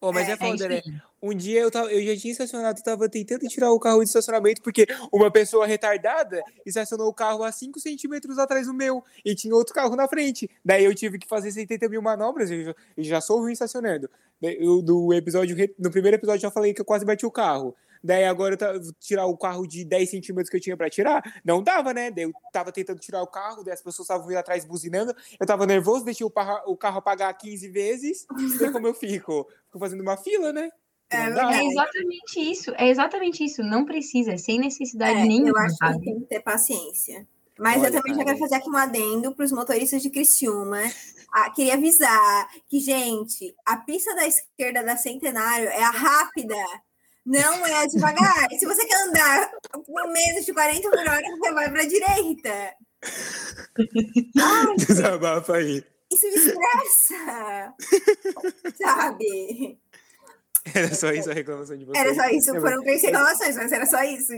Oh, mas é, É, É foda, né? Um dia eu, tava, eu já tinha estacionado, tava tentando tirar o carro de estacionamento, porque uma pessoa retardada estacionou o carro a 5 centímetros atrás do meu e tinha outro carro na frente. Daí eu tive que fazer 70 mil manobras, eu já, eu já sou ruim estacionando. Eu, do episódio, no primeiro episódio eu já falei que eu quase bati o carro. Daí agora eu tirar o carro de 10 centímetros que eu tinha pra tirar, não dava, né? Daí eu tava tentando tirar o carro, daí as pessoas estavam vindo atrás buzinando, eu tava nervoso, deixei o, o carro apagar 15 vezes, daí como eu fico? Fico fazendo uma fila, né? É. É exatamente isso. É exatamente isso. Não precisa, é sem necessidade É, nenhuma, eu acho que sabe? tem que ter paciência. Mas Olha, eu também já quero fazer aqui um adendo para os motoristas de Criciúma. Ah, queria avisar que, gente, a pista da esquerda da Centenário é a rápida, não é a devagar. Se você quer andar por menos de 40 por hora, você vai para a direita. Ai, Desabafa aí. isso me estressa. Sabe? Era só isso a reclamação de vocês. Era só isso. Foram três reclamações, mas era só isso.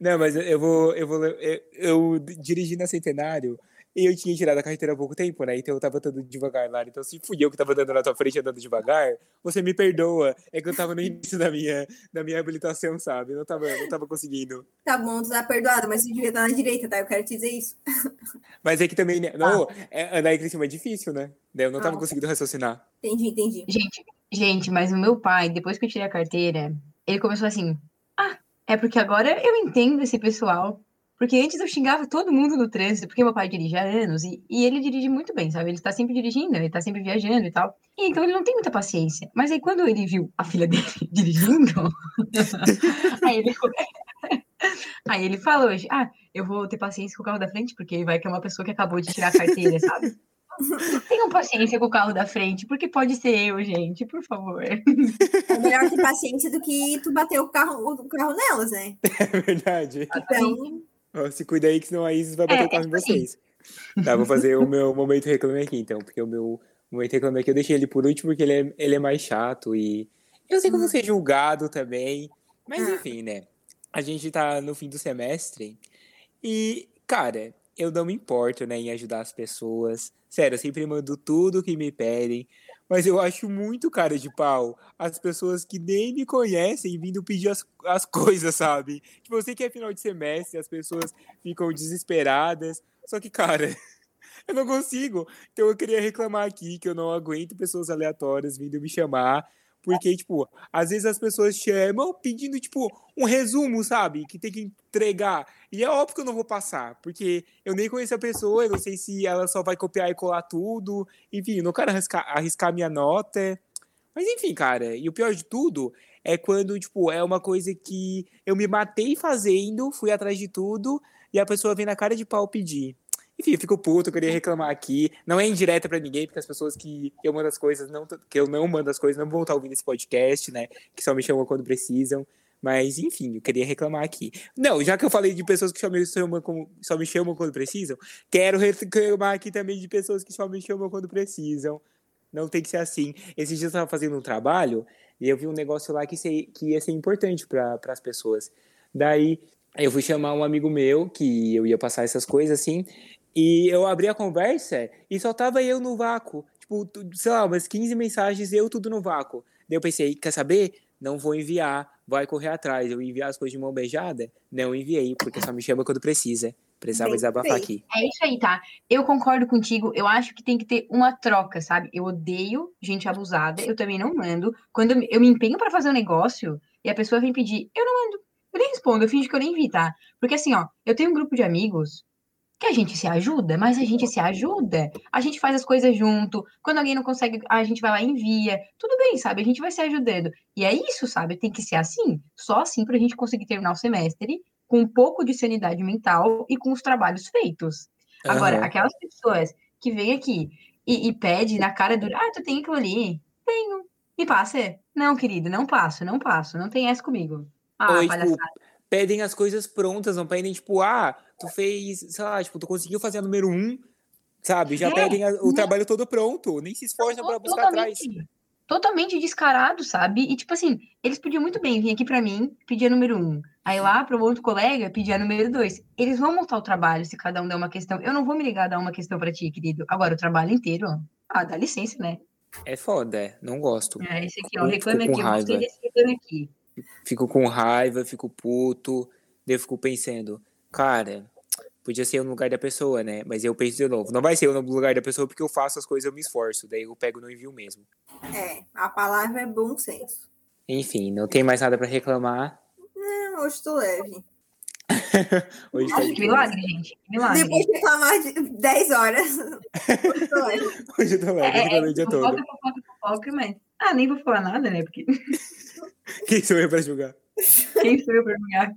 Não, mas eu vou. Eu, vou eu, eu dirigi na Centenário e eu tinha tirado a carteira há pouco tempo, né? Então eu tava andando devagar lá. Então, se fui eu que tava andando na tua frente andando devagar, você me perdoa. É que eu tava no início da minha, da minha habilitação, sabe? Eu não tava, não tava conseguindo. Tá bom, tu tá perdoado, mas tu devia estar na direita, tá? Eu quero te dizer isso. Mas é que também. né, Não, é, andar em cima é difícil, né? Eu não tava Ah. conseguindo raciocinar. Entendi, entendi. Gente, gente, mas o meu pai, depois que eu tirei a carteira, ele começou assim: Ah, é porque agora eu entendo esse pessoal. Porque antes eu xingava todo mundo no trânsito, porque meu pai dirige há anos e, e ele dirige muito bem, sabe? Ele está sempre dirigindo, ele está sempre viajando e tal. E então ele não tem muita paciência. Mas aí quando ele viu a filha dele dirigindo, aí, ele, aí ele falou: Ah, eu vou ter paciência com o carro da frente, porque vai que é uma pessoa que acabou de tirar a carteira, sabe? Tenham paciência com o carro da frente, porque pode ser eu, gente, por favor. É melhor ter paciência do que tu bater o carro, o carro nelas, né? É verdade. Então, se cuida aí que senão a Isis vai bater É, o carro em é vocês. Tá, vou fazer o meu momento reclame aqui, então, porque o meu momento reclame aqui eu deixei ele por último, porque ele é, ele é mais chato e eu sei que eu vou ser julgado também, mas Ah. enfim, né? A gente tá no fim do semestre e, cara, eu não me importo, né, em ajudar as pessoas. Sério, eu sempre mando tudo que me pedem, mas eu acho muito cara de pau as pessoas que nem me conhecem vindo pedir as, as coisas, sabe? Tipo, eu sei que é final de semestre, as pessoas ficam desesperadas. Só que, cara, eu não consigo. Então eu queria reclamar aqui que eu não aguento pessoas aleatórias vindo me chamar. Porque, tipo, às vezes as pessoas chamam pedindo, tipo, um resumo, sabe? Que tem que entregar. E é óbvio que eu não vou passar, porque eu nem conheço a pessoa, eu não sei se ela só vai copiar e colar tudo. Enfim, eu não quero arriscar, arriscar minha nota. Mas enfim, cara, e o pior de tudo é quando, tipo, é uma coisa que eu me matei fazendo, fui atrás de tudo, e a pessoa vem na cara de pau pedir. Enfim, eu fico puto, eu queria reclamar aqui. Não é indireta pra ninguém, porque as pessoas que eu mando as coisas, não, que eu não mando as coisas, não vão estar ouvindo esse podcast, né? Que só me chamam quando precisam. Mas, enfim, eu queria reclamar aqui. Não, já que eu falei de pessoas que só me chamam, como- só me chamam quando precisam, quero reclamar aqui também de pessoas que só me chamam quando precisam. Não tem que ser assim. Esses dias eu estava fazendo um trabalho e eu vi um negócio lá que, se- que ia ser importante para as pessoas. Daí eu fui chamar um amigo meu, que eu ia passar essas coisas assim, e eu abri a conversa e só tava eu no vácuo. Tipo, sei lá, umas 15 mensagens, eu tudo no vácuo. Daí eu pensei, quer saber? Não vou enviar, vai correr atrás. Eu ia enviar as coisas de mão beijada? Não enviei, porque só me chama quando precisa. Precisava Bem desabafar feito. aqui. É isso aí, tá? Eu concordo contigo. Eu acho que tem que ter uma troca, sabe? Eu odeio gente abusada. Eu também não mando. Quando eu me- empenho pra fazer um negócio e a pessoa vem pedir, eu não mando. Eu nem respondo, eu finjo que eu nem vi, tá? Porque assim, ó, eu tenho um grupo de amigos que a gente se ajuda, mas a gente se ajuda, a gente faz as coisas junto, quando alguém não consegue, a gente vai lá e envia, tudo bem, sabe? A gente vai se ajudando. E é isso, sabe? Tem que ser assim, só assim para a gente conseguir terminar o semestre com um pouco de sanidade mental e com os trabalhos feitos. Uhum. Agora, aquelas pessoas que vêm aqui e, e pedem na cara do, ah, tu tem aquilo ali? Tenho. Me passa? Não, querido, não passo, não passo, não tem essa comigo. Ah, Oi, tipo, pedem as coisas prontas, não pedem, tipo, ah, tu fez, sei lá, tipo, tu conseguiu fazer a número um, sabe? Já é, pedem a, o né? trabalho todo pronto, nem se esforçam para buscar atrás. Totalmente descarado, sabe? E, tipo assim, eles podiam muito bem vir aqui para mim, pedir a número um. Aí lá, para o outro colega, pedir a número dois. Eles vão montar o trabalho se cada um der uma questão. Eu não vou me ligar a dar uma questão para ti, querido. Agora, o trabalho inteiro, ah, dá licença, né? É foda, é. não gosto. É, esse aqui, ó, reclame aqui, eu gostei desse reclame aqui. Fico com raiva, fico puto, daí eu fico pensando, cara, podia ser no lugar da pessoa, né? Mas eu penso de novo, não vai ser no lugar da pessoa porque eu faço as coisas, eu me esforço, daí eu pego no envio mesmo. É, a palavra é bom senso. Enfim, não tem mais nada para reclamar. Não, hoje tô leve. hoje tá que milagre, gente. Que milagre. Depois de reclamar de 10 horas. hoje tô leve. hoje eu tô leve, é, o dia todo. Fofoca, fofoca, fofoca, mas... Ah, nem vou falar nada, né? Porque... Quem sou eu para julgar? Quem sou eu para julgar?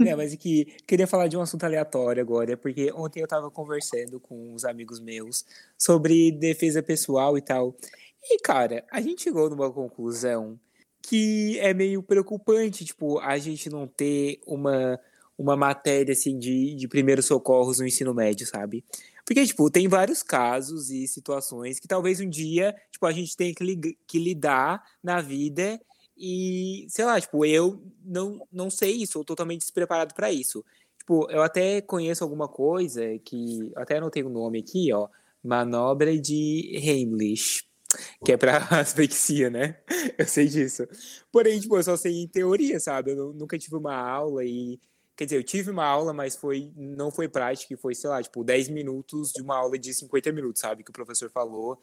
É, mas que queria falar de um assunto aleatório agora, porque ontem eu estava conversando com uns amigos meus sobre defesa pessoal e tal. E, cara, a gente chegou numa conclusão que é meio preocupante, tipo, a gente não ter uma, uma matéria, assim, de, de primeiros socorros no ensino médio, sabe? Porque, tipo, tem vários casos e situações que talvez um dia, tipo, a gente tenha que, li que lidar na vida e, sei lá, tipo, eu não, não sei isso, eu totalmente despreparado para isso. Tipo, eu até conheço alguma coisa que, até não tenho o nome aqui, ó, manobra de Heimlich, que é para asfixia, né? Eu sei disso. Porém, tipo, eu só sei em teoria, sabe? Eu nunca tive uma aula e quer dizer, eu tive uma aula, mas foi não foi prática, foi, sei lá, tipo, 10 minutos de uma aula de 50 minutos, sabe, que o professor falou.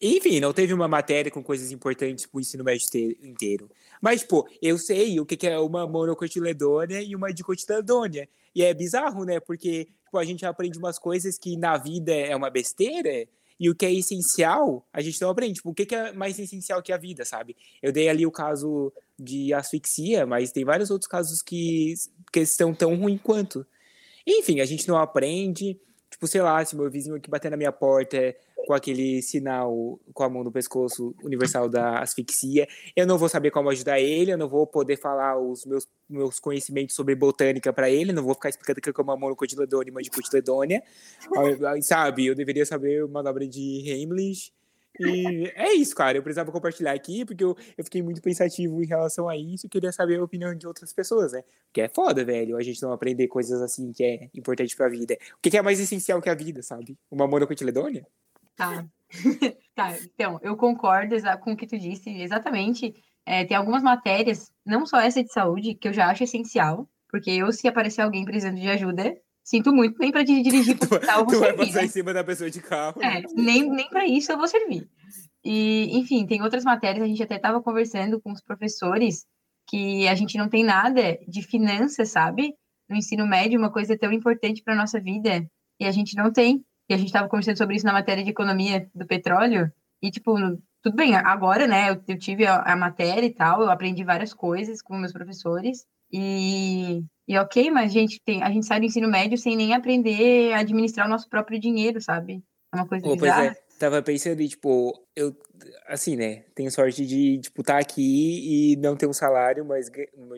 Enfim, não teve uma matéria com coisas importantes para o ensino médio inteiro. Mas, pô, eu sei o que é uma monocotiledônia e uma dicotiledônia. E é bizarro, né? Porque tipo, a gente aprende umas coisas que na vida é uma besteira e o que é essencial, a gente não aprende. Tipo, o que é mais essencial que a vida, sabe? Eu dei ali o caso de asfixia, mas tem vários outros casos que, que estão tão ruins quanto. Enfim, a gente não aprende. Tipo, sei lá, se meu vizinho aqui bater na minha porta com aquele sinal com a mão no pescoço universal da asfixia. Eu não vou saber como ajudar ele, eu não vou poder falar os meus, meus conhecimentos sobre botânica para ele, não vou ficar explicando que é uma monocotiledônia uma dicotiledônia, sabe? Eu deveria saber manobra de Heimlich. E é isso, cara. Eu precisava compartilhar aqui, porque eu, eu fiquei muito pensativo em relação a isso e queria saber a opinião de outras pessoas, né? Porque é foda, velho, a gente não aprender coisas assim que é importante pra vida. O que é mais essencial que a vida, sabe? Uma monocotiledônia? Tá. tá, então, eu concordo com o que tu disse, exatamente. É, tem algumas matérias, não só essa de saúde, que eu já acho essencial, porque eu, se aparecer alguém precisando de ajuda, sinto muito, nem para dirigir para o hospital vou tu servir. vai passar né? em cima da pessoa de carro. É, nem, nem para isso eu vou servir. E, enfim, tem outras matérias, a gente até estava conversando com os professores, que a gente não tem nada de finanças, sabe? No ensino médio, uma coisa tão importante para nossa vida, e a gente não tem e a gente estava conversando sobre isso na matéria de economia do petróleo, e, tipo, tudo bem, agora, né, eu, eu tive a, a, matéria e tal, eu aprendi várias coisas com meus professores, e, e ok, mas, gente, tem, a gente sai do ensino médio sem nem aprender a administrar o nosso próprio dinheiro, sabe? É uma coisa oh, bizarra. Pois é tava pensando em, tipo, eu, assim, né, tenho sorte de, tipo, estar tá aqui e não ter um salário, mas,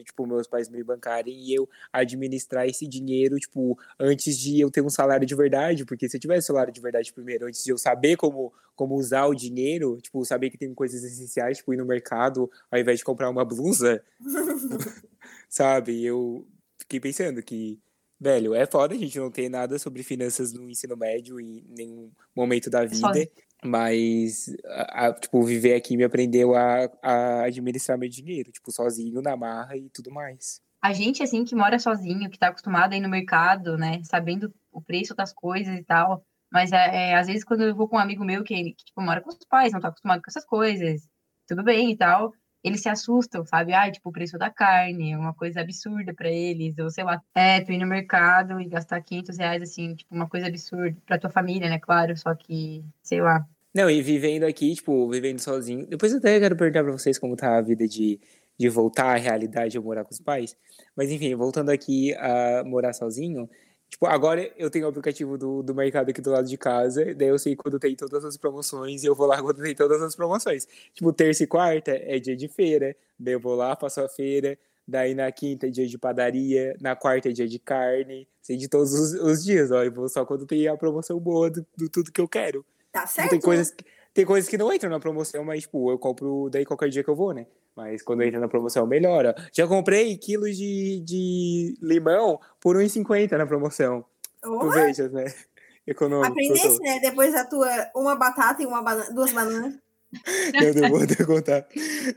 tipo, meus pais me bancarem e eu administrar esse dinheiro, tipo, antes de eu ter um salário de verdade, porque se eu tivesse salário de verdade primeiro, antes de eu saber como, como usar o dinheiro, tipo, saber que tem coisas essenciais, tipo, ir no mercado ao invés de comprar uma blusa, sabe, eu fiquei pensando que Velho, é foda a gente não ter nada sobre finanças no ensino médio em nenhum momento da vida. Mas, a, a, tipo, viver aqui me aprendeu a, a administrar meu dinheiro, tipo, sozinho, na marra e tudo mais. A gente, assim, que mora sozinho, que tá acostumado a ir no mercado, né, sabendo o preço das coisas e tal, mas é, é, às vezes quando eu vou com um amigo meu que, que, tipo, mora com os pais, não tá acostumado com essas coisas, tudo bem e tal, eles se assustam, sabe? Ah, tipo, o preço da carne é uma coisa absurda para eles, ou sei lá, é, tu ir no mercado e gastar 500 reais, assim, tipo, uma coisa absurda pra tua família, né, claro, só que, sei lá. Não, e vivendo aqui, tipo, vivendo sozinho. Depois eu até quero perguntar pra vocês como tá a vida de, de voltar à realidade ou morar com os pais. Mas enfim, voltando aqui a morar sozinho, Tipo, agora eu tenho o aplicativo do, do mercado aqui do lado de casa, daí eu sei quando tem todas as promoções e eu vou lá quando tem todas as promoções. Tipo, terça e quarta é dia de feira, daí eu vou lá, faço a feira, daí na quinta é dia de padaria, na quarta é dia de carne, sei de todos os, os dias, ó, eu vou só quando tem a promoção boa do, do tudo que eu quero. Tá Tipo, certo? tem coisas, tem coisas que não entram na promoção, mas, tipo, eu compro daí qualquer dia que eu vou, né? Mas quando entra na promoção, melhora. Já comprei quilos de, de limão por 1,50 na promoção. Tu Ô, vejas, né? Econômico. Aprendesse, né? Depois da tua uma batata e uma banana, duas bananas. Eu não vou te contar.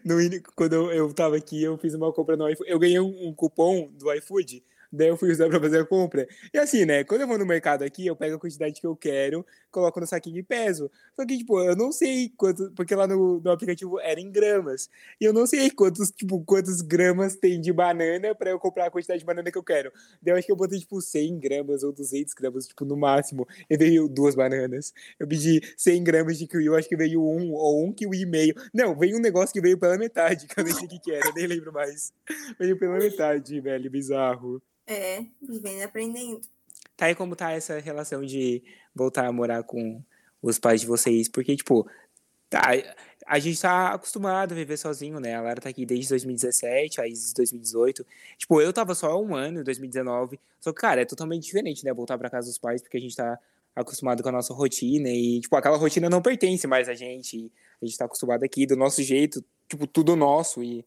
No, quando eu, eu tava aqui, eu fiz uma compra no iFood. Eu ganhei um, um cupom do iFood, daí eu fui usar pra fazer a compra. E assim, né? Quando eu vou no mercado aqui, eu pego a quantidade que eu quero, coloco no saquinho e peso. Só que, tipo, eu não sei quanto. Porque lá no, no aplicativo era em gramas. E eu não sei quantos, tipo, quantos gramas tem de banana pra eu comprar a quantidade de banana que eu quero. Daí eu acho que eu botei, tipo, 100 gramas ou 200 gramas, tipo, no máximo. E veio duas bananas. Eu pedi 100 gramas de kiwi, eu acho que veio um ou um kiwi e meio. Não, veio um negócio que veio pela metade, que eu nem sei o que, que era, nem lembro mais. Veio pela metade, velho, bizarro. É, vivendo e aprendendo. Tá aí como tá essa relação de voltar a morar com os pais de vocês? Porque, tipo, tá, a gente tá acostumado a viver sozinho, né? A Lara tá aqui desde 2017, a Isis 2018. Tipo, eu tava só um ano, em 2019. Só que, cara, é totalmente diferente, né? Voltar pra casa dos pais, porque a gente tá acostumado com a nossa rotina e, tipo, aquela rotina não pertence mais a gente. A gente tá acostumado aqui do nosso jeito, tipo, tudo nosso e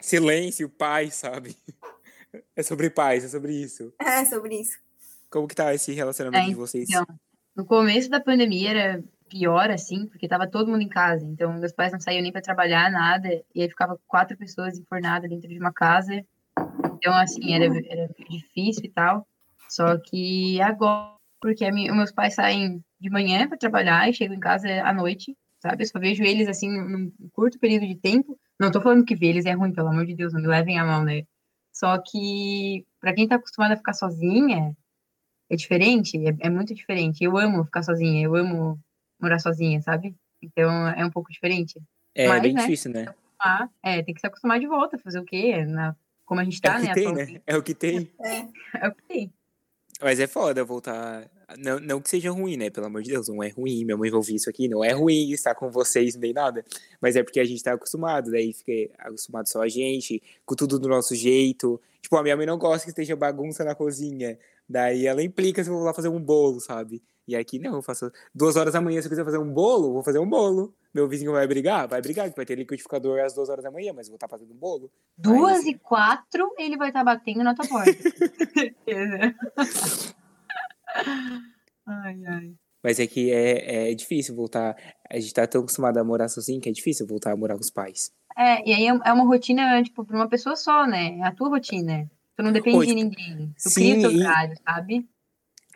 silêncio, paz, sabe? É sobre paz, é sobre isso. É, sobre isso. Como que tá esse relacionamento É, de vocês? então, No começo da pandemia era pior, assim, porque tava todo mundo em casa. Então, meus pais não saíam nem para trabalhar, nada. E aí ficava quatro pessoas enfornadas dentro de uma casa. Então, assim, era, era difícil e tal. Só que agora, porque a minha- os meus pais saem de manhã para trabalhar e chegam em casa à noite, sabe? Eu só vejo eles, assim, num num curto período de tempo. Não tô falando que ver eles é ruim, pelo amor de Deus, não me levem a mão, né? Só que, para quem tá acostumado a ficar sozinha, é diferente, é, é muito diferente. Eu amo ficar sozinha, eu amo morar sozinha, sabe? Então é um pouco diferente. É Mas, bem né? difícil, né? É, tem que se acostumar de volta, fazer o quê? Na, como a gente É tá, o que né? tem, né? É o que tem. É. É o que tem. Mas é foda voltar. Não, não que seja ruim, né? Pelo amor de Deus, não é ruim. Minha mãe vai ouvir isso aqui. Não é ruim estar com vocês nem nada. Mas é porque a gente tá acostumado. Daí fica acostumado só a gente, com tudo do nosso jeito. Tipo, a minha mãe não gosta que esteja bagunça na cozinha. Daí ela implica se eu vou lá fazer um bolo, sabe? E aqui não, eu faço duas horas da manhã. Se eu quiser fazer um bolo, vou fazer um bolo. Meu vizinho vai brigar? Vai brigar, que vai ter liquidificador às duas horas da manhã, mas eu vou estar fazendo um bolo. Duas e quatro, ele vai estar batendo na tua porta. Ai, ai. Mas é que é, é difícil voltar. A gente tá tão acostumado a morar sozinho que é difícil voltar a morar com os pais. É, e aí é é uma rotina, tipo, pra uma pessoa só, né? É a tua rotina. Tu não depende Pô, de ninguém. Tu sim, cria o teu e- horário, sabe?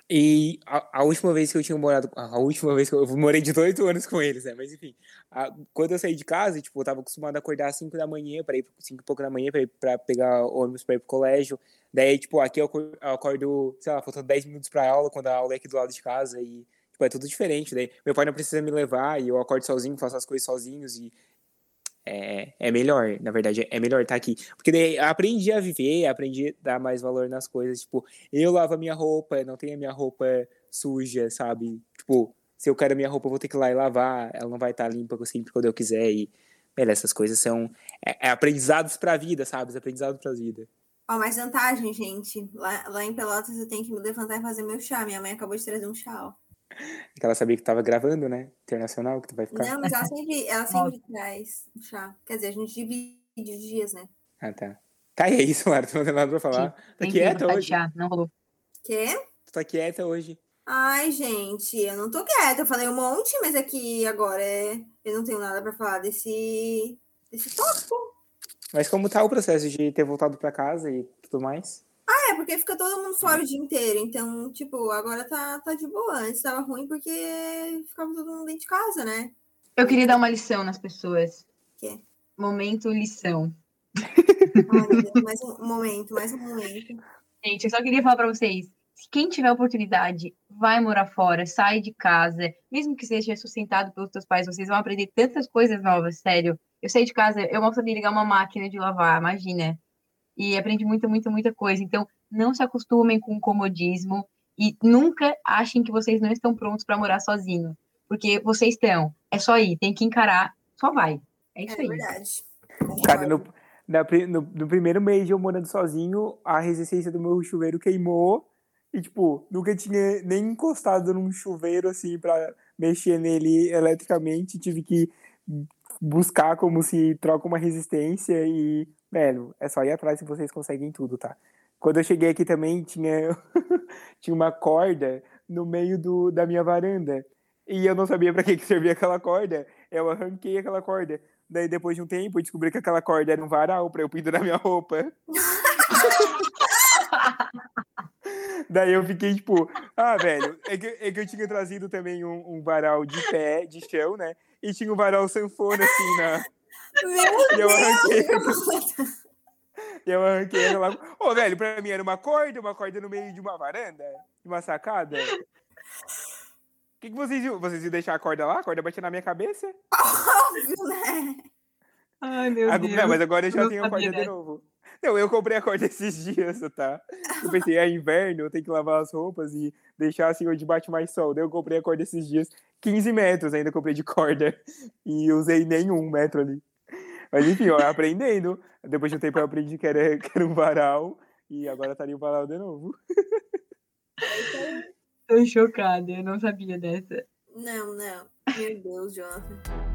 E a, a última vez que eu tinha morado. A última vez que eu, eu morei 18 anos com eles, né? Mas enfim. a- quando eu saí de casa, tipo, eu tava acostumado a acordar às 5 da manhã, pra ir 5 e pouco da manhã, pra ir pra pegar ônibus pra ir pro colégio. Daí, tipo, aqui eu acor- eu acordo, sei lá, faltando 10 minutos pra aula, quando a aula é aqui do lado de casa. E, tipo, é tudo diferente. Daí, meu pai não precisa me levar e eu acordo sozinho, faço as coisas sozinhos e. É, é melhor, na verdade, é melhor estar aqui. Porque daí aprendi a viver, aprendi a dar mais valor nas coisas. Tipo, eu lavo a minha roupa, não tenho a minha roupa suja, sabe? Tipo, se eu quero a minha roupa, eu vou ter que ir lá e lavar. Ela não vai estar limpa sempre quando eu quiser. E, velho, essas coisas são é, é aprendizados pra vida, sabe? Aprendizados pra vida. Ó, mais vantagem, gente. Lá, lá em Pelotas eu tenho que me levantar e fazer meu chá. Minha mãe acabou de trazer um chá, ó. Que ela sabia que tava gravando, né? Internacional, que tu vai ficar. Não, mas ela sempre, ela sempre traz um chá. Quer dizer, a gente divide os dias, né? Ah, tá. Tá, e é isso, Lara. Tu não tem nada pra falar. Tá Nem tem quieta hoje. chá, não rolou. Quê? Tu tá quieta hoje. Ai, gente, eu não tô quieta. Eu falei um monte, mas aqui agora é... eu não tenho nada pra falar desse, desse tópico. Mas como tá o processo de ter voltado pra casa e tudo mais? É, porque fica todo mundo fora o dia inteiro. Então, tipo, agora tá, tá de boa. Antes tava ruim porque ficava todo mundo dentro de casa, né? Eu queria dar uma lição nas pessoas. Quê? Momento lição. Deus, mais um momento, mais um momento. Gente, eu só queria falar pra vocês. Se quem tiver oportunidade, vai morar fora, sai de casa, mesmo que seja sustentado pelos seus pais, vocês vão aprender tantas coisas novas, sério. Eu saí de casa, eu mal sabia ligar uma máquina de lavar, imagina. E aprendi muita, muita, muita coisa. Então, não se acostumem com o comodismo e nunca achem que vocês não estão prontos para morar sozinho. Porque vocês estão. É só ir, tem que encarar, só vai. É isso É aí. verdade. Cara, no, na no, no primeiro mês de eu morando sozinho, a resistência do meu chuveiro queimou. E, tipo, nunca tinha nem encostado num chuveiro, assim, pra mexer nele eletricamente. Tive que buscar como se troca uma resistência e, velho, é só ir atrás se vocês conseguem tudo, tá? Quando eu cheguei aqui também, tinha, tinha uma corda no meio do, da minha varanda. E eu não sabia pra que, que servia aquela corda. Eu arranquei aquela corda. Daí, depois de um tempo, eu descobri que aquela corda era um varal pra eu pendurar minha roupa. Daí eu fiquei tipo, ah, velho, é que, é que eu tinha trazido também um, um varal de pé, de chão, né? E tinha um varal sanfona assim na. Meu E eu arranquei, Deus! e eu arranquei ela lá. Ô, velho, pra mim era uma corda, uma corda no meio de uma varanda, de uma sacada. O que, que vocês iam? Vocês iam deixar a corda lá? A corda batia na minha cabeça? Óbvio, né? Ai, meu Agora- Deus. não, mas agora eu já não tenho a corda de novo. Não, eu comprei a corda esses dias, tá? Eu pensei, é inverno, eu tenho que lavar as roupas e deixar assim onde bate mais sol. Daí eu comprei a corda esses dias, 15 metros ainda comprei de corda. E usei nenhum metro ali. Mas enfim, ó, aprendendo. Depois de um tempo eu aprendi que era, que era um varal. E agora tá ali o varal de novo. Tô chocada, eu não sabia dessa. Não, não. Meu Deus, Jonathan.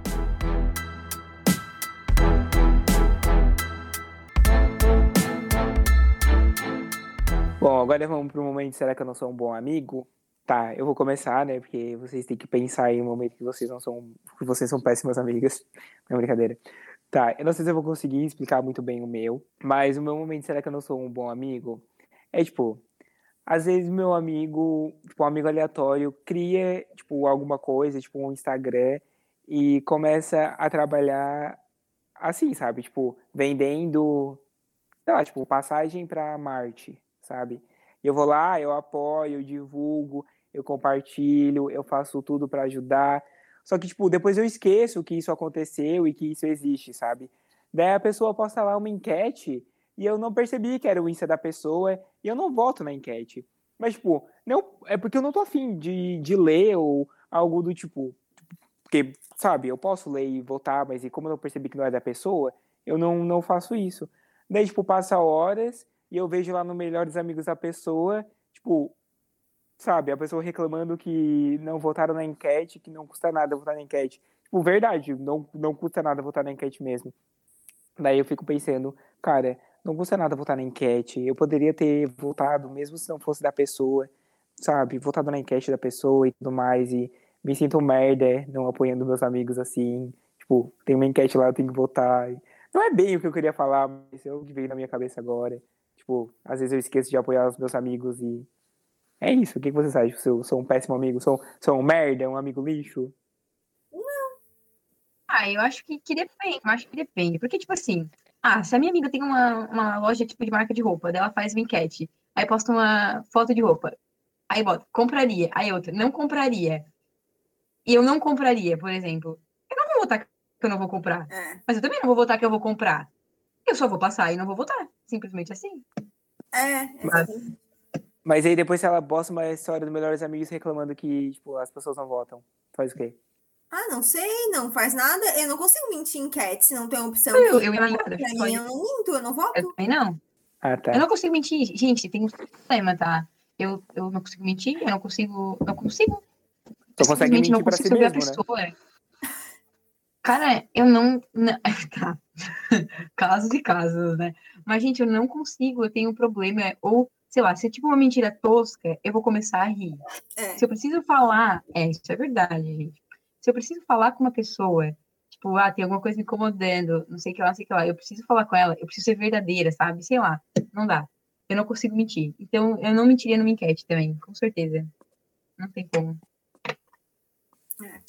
Bom, agora vamos pro momento, será que eu não sou um bom amigo? Tá, eu vou começar, né? Porque vocês têm que pensar aí no momento que vocês não são. que vocês são péssimas amigas. Não brincadeira. Tá, eu não sei se eu vou conseguir explicar muito bem o meu, mas o meu momento, será que eu não sou um bom amigo? É tipo, às vezes meu amigo, tipo, um amigo aleatório, cria, tipo, alguma coisa, tipo, um Instagram, e começa a trabalhar assim, sabe? Tipo, vendendo, sei lá, tipo, passagem pra Marte, sabe? Eu vou lá, eu apoio, eu divulgo, eu compartilho, eu faço tudo para ajudar. Só que, tipo, depois eu esqueço que isso aconteceu e que isso existe, sabe? Daí a pessoa posta lá uma enquete e eu não percebi que era o Insta da pessoa e eu não voto na enquete. Mas, tipo, não, é porque eu não tô afim de, de ler ou algo do tipo. Porque, sabe, eu posso ler e votar, mas e como eu percebi que não é da pessoa, eu não, não faço isso. Daí, tipo, passa horas e eu vejo lá no Melhores Amigos da pessoa, tipo, sabe, a pessoa reclamando que não votaram na enquete, que não custa nada votar na enquete. Tipo, verdade, não, não custa nada votar na enquete mesmo. Daí eu fico pensando, cara, não custa nada votar na enquete. Eu poderia ter votado, mesmo se não fosse da pessoa, sabe? Votado na enquete da pessoa e tudo mais. E me sinto merda não apoiando meus amigos assim. Tipo, tem uma enquete lá, eu tenho que votar. Não é bem o que eu queria falar, mas é o que veio na minha cabeça agora. Tipo, às vezes eu esqueço de apoiar os meus amigos e. É isso. O que que vocês acham? Se eu sou um péssimo amigo? Sou, sou um merda? Um amigo lixo? Ah, eu acho que, que depende, eu acho que depende. Porque, tipo assim, ah, se a minha amiga tem uma, uma loja tipo de marca de roupa, daí ela faz uma enquete, aí posta uma foto de roupa, aí bota, compraria, aí outra, não compraria. E eu não compraria, por exemplo. Eu não vou votar que eu não vou comprar. É. Mas eu também não vou votar que eu vou comprar. Eu só vou passar e não vou votar. Simplesmente assim. É, Mas-. Mas aí depois ela posta uma história do Melhores Amigos reclamando que, tipo, as pessoas não votam. Faz o quê? Ah, não sei, não faz nada. Eu não consigo mentir em enquete se não tem opção. Eu, que eu, eu, mim, eu não minto, eu não voto. eu também não. Ah, tá. Eu não consigo mentir. Gente, tem um problema, tá? Eu, eu não consigo mentir, eu não consigo. Não consigo. Só Eu consegue não mentir pra consigo si saber a mesmo, né? Cara, eu não. não- Tá. Casos e casos, né? Mas, gente, eu não consigo, eu tenho um problema. Ou, sei lá, se é tipo uma mentira tosca, eu vou começar a rir. É. Se eu preciso falar, é, isso é verdade, gente. Se eu preciso falar com uma pessoa, tipo, ah, tem alguma coisa me incomodando, não sei o que lá, não sei o que lá, eu preciso falar com ela, eu preciso ser verdadeira, sabe? Sei lá, não dá. Eu não consigo mentir. Então, eu não mentiria numa enquete também, com certeza. Não tem como.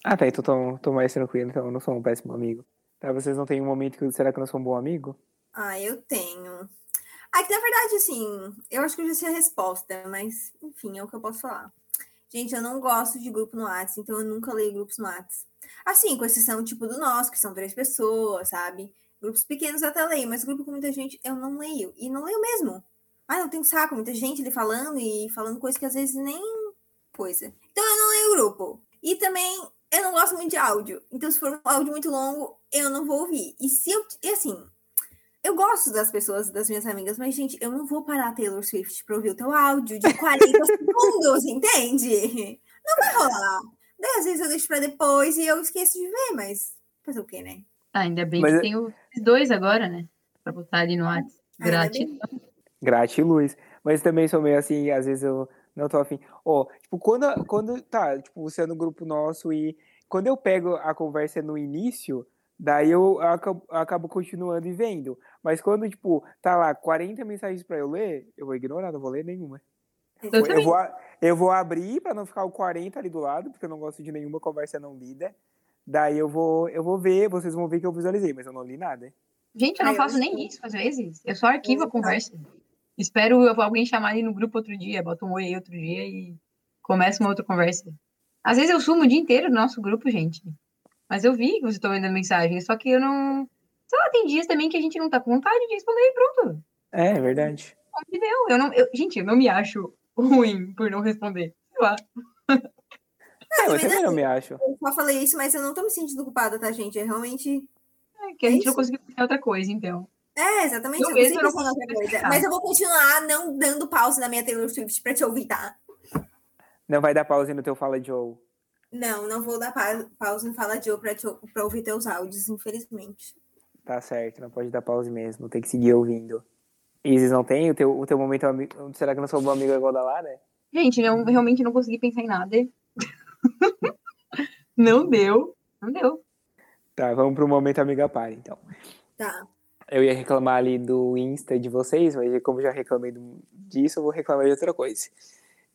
Ah, tá. Então tô, tô mais tranquilo, então eu não sou um péssimo amigo. Tá, vocês não têm um momento que será que eu não sou um bom amigo? Ah, eu tenho. Ah, que na verdade, assim, eu acho que eu já sei a resposta, mas enfim, é o que eu posso falar. Gente, eu não gosto de grupo no WhatsApp, então eu nunca leio grupos no WhatsApp. Assim, com exceção tipo do nosso, que são três pessoas, sabe? Grupos pequenos eu até leio, mas grupo com muita gente eu não leio. E não leio mesmo. Ah, não tenho saco, muita gente ali falando e falando coisas que às vezes nem coisa. Então eu não leio grupo. E também eu não gosto muito de áudio. Então, se for um áudio muito longo, eu não vou ouvir. E se eu. E assim, eu gosto das pessoas, das minhas amigas, mas, gente, eu não vou parar Taylor Swift pra ouvir o teu áudio de 40 segundos, entende? Não vai rolar. Daí, às vezes, eu deixo pra depois e eu esqueço de ver, mas fazer o quê, né? Ah, ainda bem Mas que é- tem os dois agora, né? Pra botar ali no WhatsApp. Ainda Grátis. bem. Gratiluz. Mas também sou meio assim, às vezes eu não tô afim. Ó, tipo, quando, quando tá, tipo, você é no grupo nosso e quando eu pego a conversa no início, daí eu acabo, acabo continuando e vendo. Mas quando, tipo, tá lá 40 mensagens pra eu ler, eu vou ignorar, não vou ler nenhuma. Eu Eu vou, eu vou abrir pra não ficar o 40 ali do lado, porque eu não gosto de nenhuma conversa não lida. Daí eu vou, eu vou ver, vocês vão ver que eu visualizei, mas eu não li nada. Gente, eu Ah, não eu faço nem sei. isso às vezes. Eu só arquivo a conversa. Espero alguém chamar ali no grupo outro dia, boto um oi aí outro dia e começa uma outra conversa. Às vezes eu sumo o dia inteiro no nosso grupo, gente. Mas eu vi que vocês estão mandando mensagem, só que eu não. Sei lá, tem dias também que a gente não tá com vontade de responder e pronto. É, é verdade. Eu não, eu- gente, eu não me acho ruim por não responder. Sei lá. É, eu também não me acho. Eu só falei isso, mas eu não tô me sentindo culpada, tá, gente? É realmente. É que a É gente não conseguiu fazer outra coisa, então. É, exatamente. Eu Eu, não outra coisa. Mas eu vou continuar não dando pause na minha Taylor Swift pra te ouvir, tá? Não vai dar pausa no teu Fala Joe. Não, não vou dar pa- pausa no Fala Joe pra, te, pra ouvir teus áudios, infelizmente. Tá certo, não pode dar pause mesmo, tem que seguir ouvindo. Isis não tem? O teu, o teu momento amigo. Será que não sou um bom amigo igual da Lara? Gente, eu realmente não consegui pensar em nada. não deu. Não deu. Tá, vamos pro momento amiga par, então. Tá. Eu ia reclamar ali do Insta de vocês, mas como já reclamei disso, eu vou reclamar de outra coisa.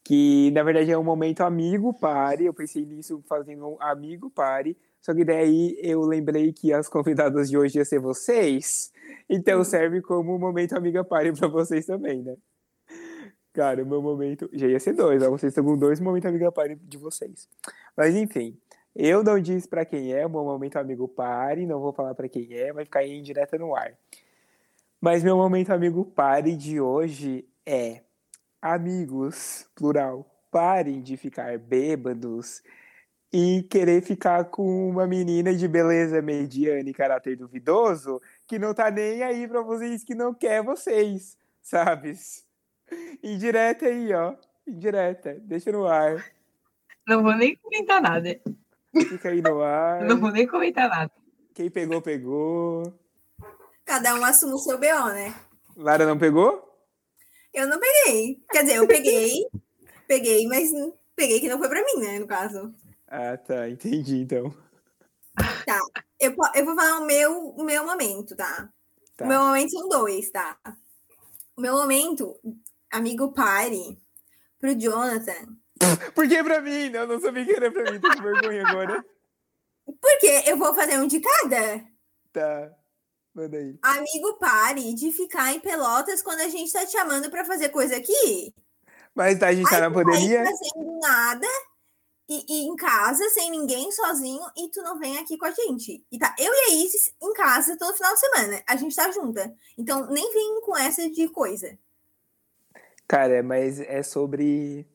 Que na verdade é um momento amigo pare. Eu pensei nisso fazendo um amigo pare. Só que daí eu lembrei que as convidadas de hoje iam ser vocês. Então Uhum. serve como um momento amiga pare pra vocês também, né? Cara, o meu momento. Já ia ser dois, ó. Vocês estão com dois momentos amiga pare de vocês. Mas enfim. Eu não disse pra quem é, o meu momento amigo pare, não vou falar pra quem é, vai ficar em direta no ar. Mas meu momento amigo pare de hoje é amigos, plural, parem de ficar bêbados e querer ficar com uma menina de beleza mediana e caráter duvidoso que não tá nem aí pra vocês, que não quer vocês, sabes? Indireta aí, ó. Indireta. Deixa no ar. Não vou nem comentar nada. Fica aí no ar. Não vou nem comentar nada. Quem pegou, pegou. Cada um assume o seu BO, né? Lara não pegou? Eu não peguei. Quer dizer, eu peguei, peguei, mas peguei que não foi pra mim, né? No caso. Ah, tá. Entendi, então. Eu, po- eu vou falar o meu, o meu momento, tá? Tá. O meu momento são dois, tá? O meu momento, amigo pare, pro Jonathan. Por que pra mim? Eu não sabia que era pra mim. Tô com vergonha agora. Porque eu vou fazer um de cada. Tá. Manda aí. Amigo pare de ficar em pelotas quando a gente tá te chamando pra fazer coisa aqui. Mas tá, a gente tá na pandemia? fazendo nada e, e em casa, sem ninguém, sozinho, e tu não vem aqui com a gente. E tá eu e a Isis em casa todo final de semana. A gente tá junta. Então, nem vem com essa de coisa. Cara, mas é sobre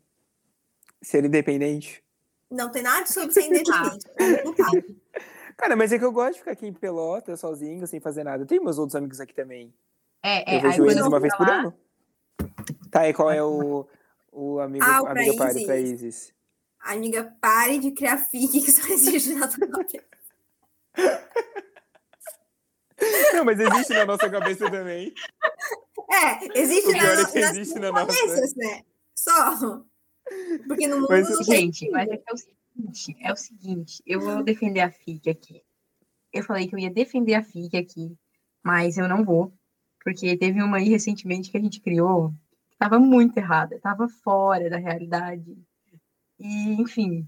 ser independente. Não tem nada sobre ser independente. Pare. Cara, mas é que eu gosto de ficar aqui em Pelota, sozinho, sem fazer nada. Tem meus outros amigos aqui também. É, é, eu vejo eles eu uma vez por ano. Tá, e qual é o, o amigo, Ah, o amiga pare Isis. pra Isis? Amiga, pare de criar fique que só existe na tua cabeça. Não, mas existe na nossa cabeça também. É, existe O pior na, é que existe na nossa. cabeças, né? Só. Porque no mundo Mas, não tem. Gente, mas é é o seguinte, é o seguinte, eu vou defender a FIC aqui. Eu falei que eu ia defender a FIC aqui, mas eu não vou, porque teve uma aí recentemente que a gente criou que estava muito errada, estava fora da realidade. E, enfim,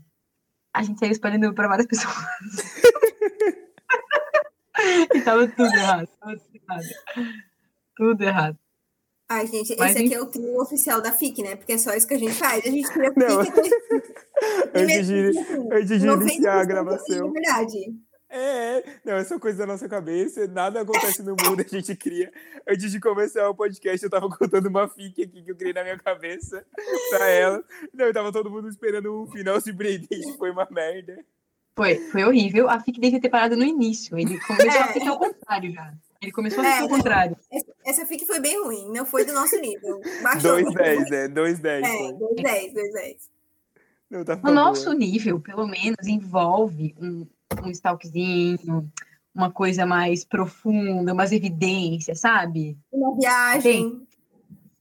a gente saiu espalhando para várias pessoas. E tava tudo errado. Tava tudo errado. Tudo errado. Ai, gente, Mas, esse aqui é o trio oficial da FIC, né? Porque é só isso que a gente faz. A gente cria Não. FIC e Antes de, antes de iniciar a 90% gravação. É verdade. É, não, essa coisa da nossa cabeça, nada acontece no mundo, a gente cria. Antes de começar o podcast, eu tava contando uma fic aqui que eu criei na minha cabeça pra ela. Não, eu tava todo mundo esperando o final surpreendente, foi uma merda. Foi, foi horrível. A FIC devia ter parado no início. Ele começou a É. ficar ao contrário já. Ele começou a É, ao não. contrário. Essa, essa FIC foi bem ruim, não foi do nosso nível. Baixou. 2,10, é, 2,10. É, foi. 2,10, 2,10. Não, tá boa. nosso nível, pelo menos, envolve um, um stalkzinho, uma coisa mais profunda, umas evidências, sabe? Uma viagem,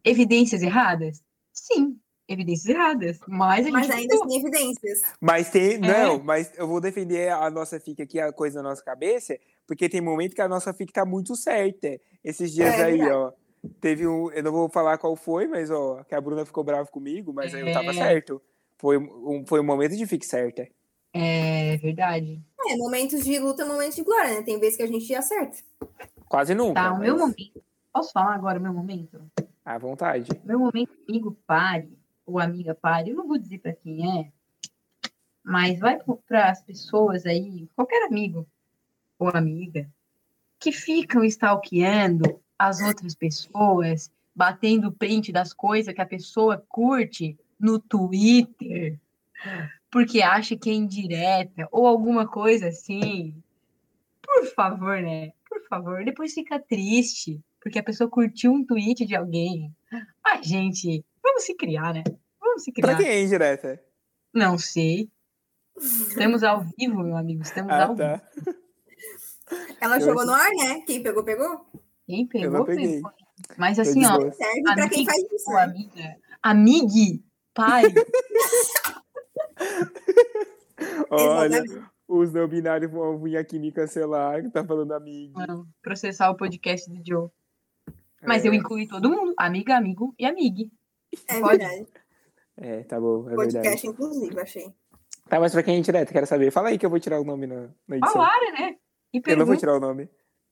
Evidências erradas? Sim, evidências erradas. Mas a gente mas ainda tentou. sem evidências. Mas tem. É. Não, mas eu vou defender a nossa fic aqui, a coisa da nossa cabeça, porque tem momento que a nossa fic tá muito certa. Esses dias É, aí, verdade. ó. Teve um. Eu não vou falar qual foi, mas, ó, que a Bruna ficou brava comigo, mas aí eu tava É. certo. Foi um, foi um momento de fic certa. É verdade. É, momentos de luta, momentos de glória, né? Tem vezes que a gente acerta. Quase nunca. Tá, o meu mas momento. Posso falar agora o meu momento? À vontade. Meu momento, amigo pare, ou amiga pare, eu não vou dizer pra quem é, mas vai para as pessoas aí, qualquer amigo ou amiga, que ficam stalkeando as outras pessoas, batendo print das coisas que a pessoa curte no Twitter, porque acha que é indireta, ou alguma coisa assim. Por favor, né? Por favor, depois fica triste, porque a pessoa curtiu um tweet de alguém. Ai, gente, vamos se criar, né? Vamos se Pra criar. quem é indireta? Não sei. Estamos ao vivo, meu amigo. Estamos Ah, ao vivo. tá. Ela Eu jogou no ar, né? Quem pegou, pegou. Quem pegou, pegou. Mas assim, ó. Serve pra quem faz isso. né? amiga, amigue, pare. Olha, os não binários vão vir aqui me cancelar, que tá falando amigo. Processar o podcast do Joe. Mas É, eu incluí todo mundo. Amiga, amigo e amigue. É Pode. verdade. É, tá bom, é Podcast, verdade. inclusive, achei. Tá, mas pra quem é indireta, quero saber. Fala aí que eu vou tirar o nome na, na edição. Falaram, né? E eu não vou tirar o nome.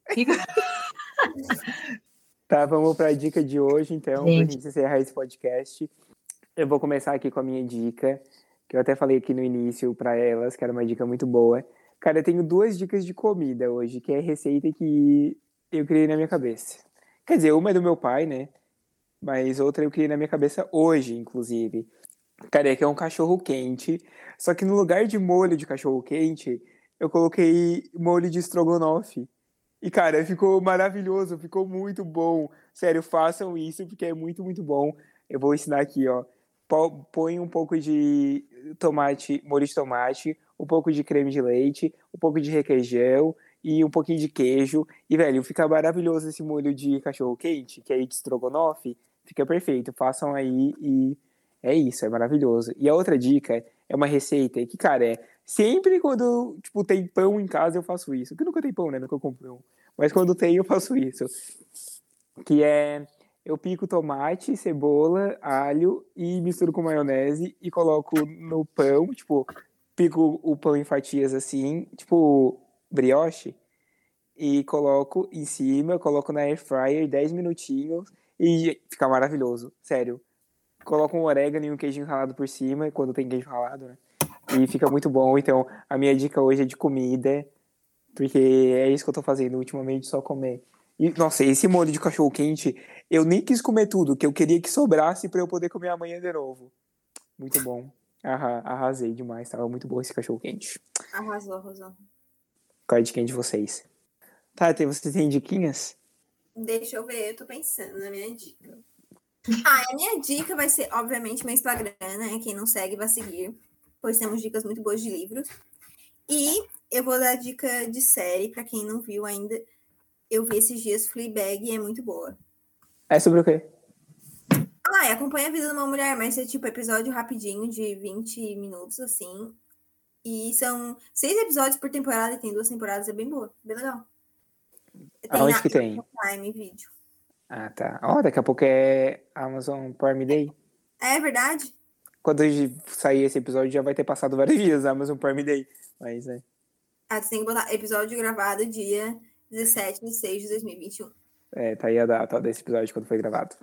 Tá, vamos pra dica de hoje, então, pra Gente. gente encerrar esse podcast. Eu vou começar aqui com a minha dica, que eu até falei aqui no início pra elas, que era uma dica muito boa. Cara, eu tenho duas dicas de comida hoje, que é receita que eu criei na minha cabeça. Quer dizer, uma é do meu pai, né? Mas outra eu criei na minha cabeça hoje, inclusive. Cara, é é um cachorro quente. Só que no lugar de molho de cachorro quente, eu coloquei molho de estrogonofe. E, cara, ficou maravilhoso, ficou muito bom. Sério, façam isso, porque é muito, muito bom. Eu vou ensinar aqui, ó. Põe um pouco de tomate, molho de tomate, um pouco de creme de leite, um pouco de requeijão e um pouquinho de queijo. E, velho, fica maravilhoso esse molho de cachorro quente, que é de estrogonofe. Fica perfeito. Façam aí e é isso, é maravilhoso. E a outra dica é uma receita que, cara, é sempre quando, tipo, tem pão em casa eu faço isso. Que nunca tem pão, né? Nunca compro pão. Mas quando tem eu faço isso. Que é, eu pico tomate, cebola, alho e misturo com maionese e coloco no pão, tipo, pico o pão em fatias assim, tipo, brioche. E coloco em cima, coloco na air fryer 10 minutinhos e fica maravilhoso, sério. Coloco um orégano e um queijo ralado por cima, quando tem queijo ralado, né? E fica muito bom. Então, a minha dica hoje é de comida, porque é isso que eu tô fazendo ultimamente, só comer. E, nossa, esse molho de cachorro quente, eu nem quis comer tudo, que eu queria que sobrasse pra eu poder comer amanhã de novo. Muito bom. Arra- arrasei demais, tava muito bom esse cachorro quente. Arrasou, arrasou. Qual é a dica de vocês? Tati, você tem diquinhas? Deixa eu ver, eu tô pensando na minha dica. Ah, a minha dica vai ser, obviamente, meu Instagram, né? Quem não segue, vai seguir, pois temos dicas muito boas de livros. E eu vou dar dica de série, pra quem não viu ainda. Eu vi esses dias Fleabag e é muito boa. É sobre o quê? Ah, e acompanha a vida de uma mulher, mas é tipo episódio rapidinho, de 20 minutos, assim. E são seis episódios por temporada, e tem duas temporadas, é bem boa, bem legal. Tem Aonde na que tem? Prime Video. Ah, tá. Ó, daqui a pouco é Amazon Prime Day. É verdade? Quando sair esse episódio, já vai ter passado vários dias Amazon Prime Day. Mas, é. Ah, tu tem que botar episódio gravado dia 17 de 6 de 2021. É, tá aí a data desse episódio quando foi gravado.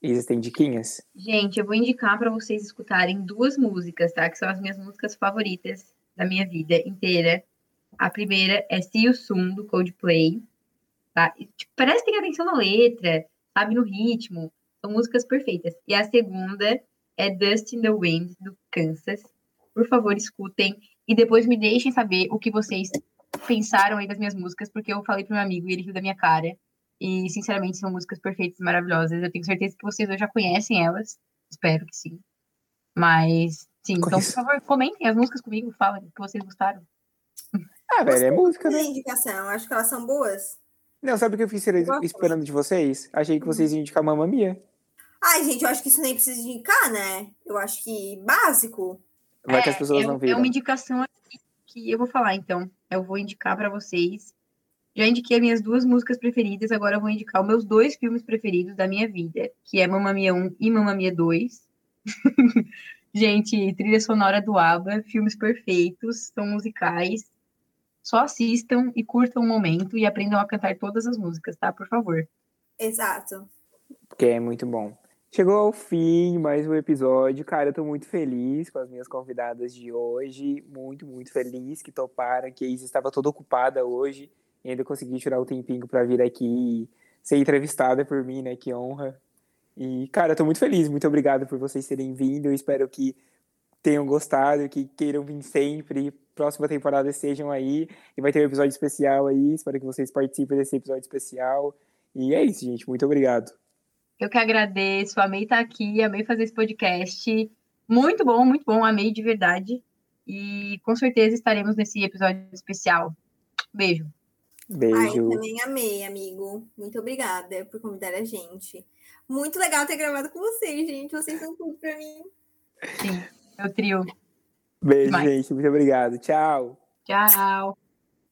Existem diquinhas? Gente, eu vou indicar para vocês escutarem duas músicas, tá? Que são as minhas músicas favoritas da minha vida inteira. A primeira é See You Soon, do Coldplay. Tá? E, tipo, prestem atenção na letra, sabe? No ritmo. São músicas perfeitas. E a segunda é Dust in the Wind, do Kansas. Por favor, escutem. E depois me deixem saber o que vocês pensaram aí das minhas músicas, porque eu falei pro meu amigo e ele riu da minha cara. E, sinceramente, são músicas perfeitas e maravilhosas. Eu tenho certeza que vocês já conhecem elas. Espero que sim. Mas, sim, então, por favor, comentem as músicas comigo, falem que vocês gostaram. Ah, velho, é música, né? indicação, acho que elas são boas. Não, sabe o que eu fiz esperando de vocês? Achei que vocês iam indicar Mamma Mia. Ai, gente, eu acho que isso nem precisa indicar, né? Eu acho que básico. Vai é, que as pessoas é, não viram. É uma indicação que eu vou falar, então. Eu vou indicar para vocês já indiquei as minhas duas músicas preferidas, agora eu vou indicar os meus dois filmes preferidos da minha vida, que é Mamma Mia 1 e Mamma Mia 2. Gente, trilha sonora do ABBA, filmes perfeitos, são musicais. Só assistam e curtam o momento e aprendam a cantar todas as músicas, tá? Por favor. Exato. Porque é muito bom. Chegou ao fim mais um episódio. Cara, eu tô muito feliz com as minhas convidadas de hoje. Muito, muito feliz que toparam, que a Isa estava toda ocupada hoje e ainda consegui tirar o tempinho para vir aqui e ser entrevistada por mim, né? Que honra. E, cara, eu tô muito feliz. Muito obrigado por vocês terem vindo. Eu espero que tenham gostado, que queiram vir sempre. Próxima temporada estejam aí. E vai ter um episódio especial aí. Espero que vocês participem desse episódio especial. E é isso, gente. Muito obrigado. Eu que agradeço. Amei estar aqui. Amei fazer esse podcast. Muito bom, muito bom. Amei de verdade. E com certeza estaremos nesse episódio especial. Beijo. Beijo. Ai, também amei, amigo. Muito obrigada por convidar a gente. Muito legal ter gravado com vocês, gente. Vocês são tudo pra mim. Sim, é o trio. Beijo, Demais. gente. Muito obrigado. Tchau. Tchau.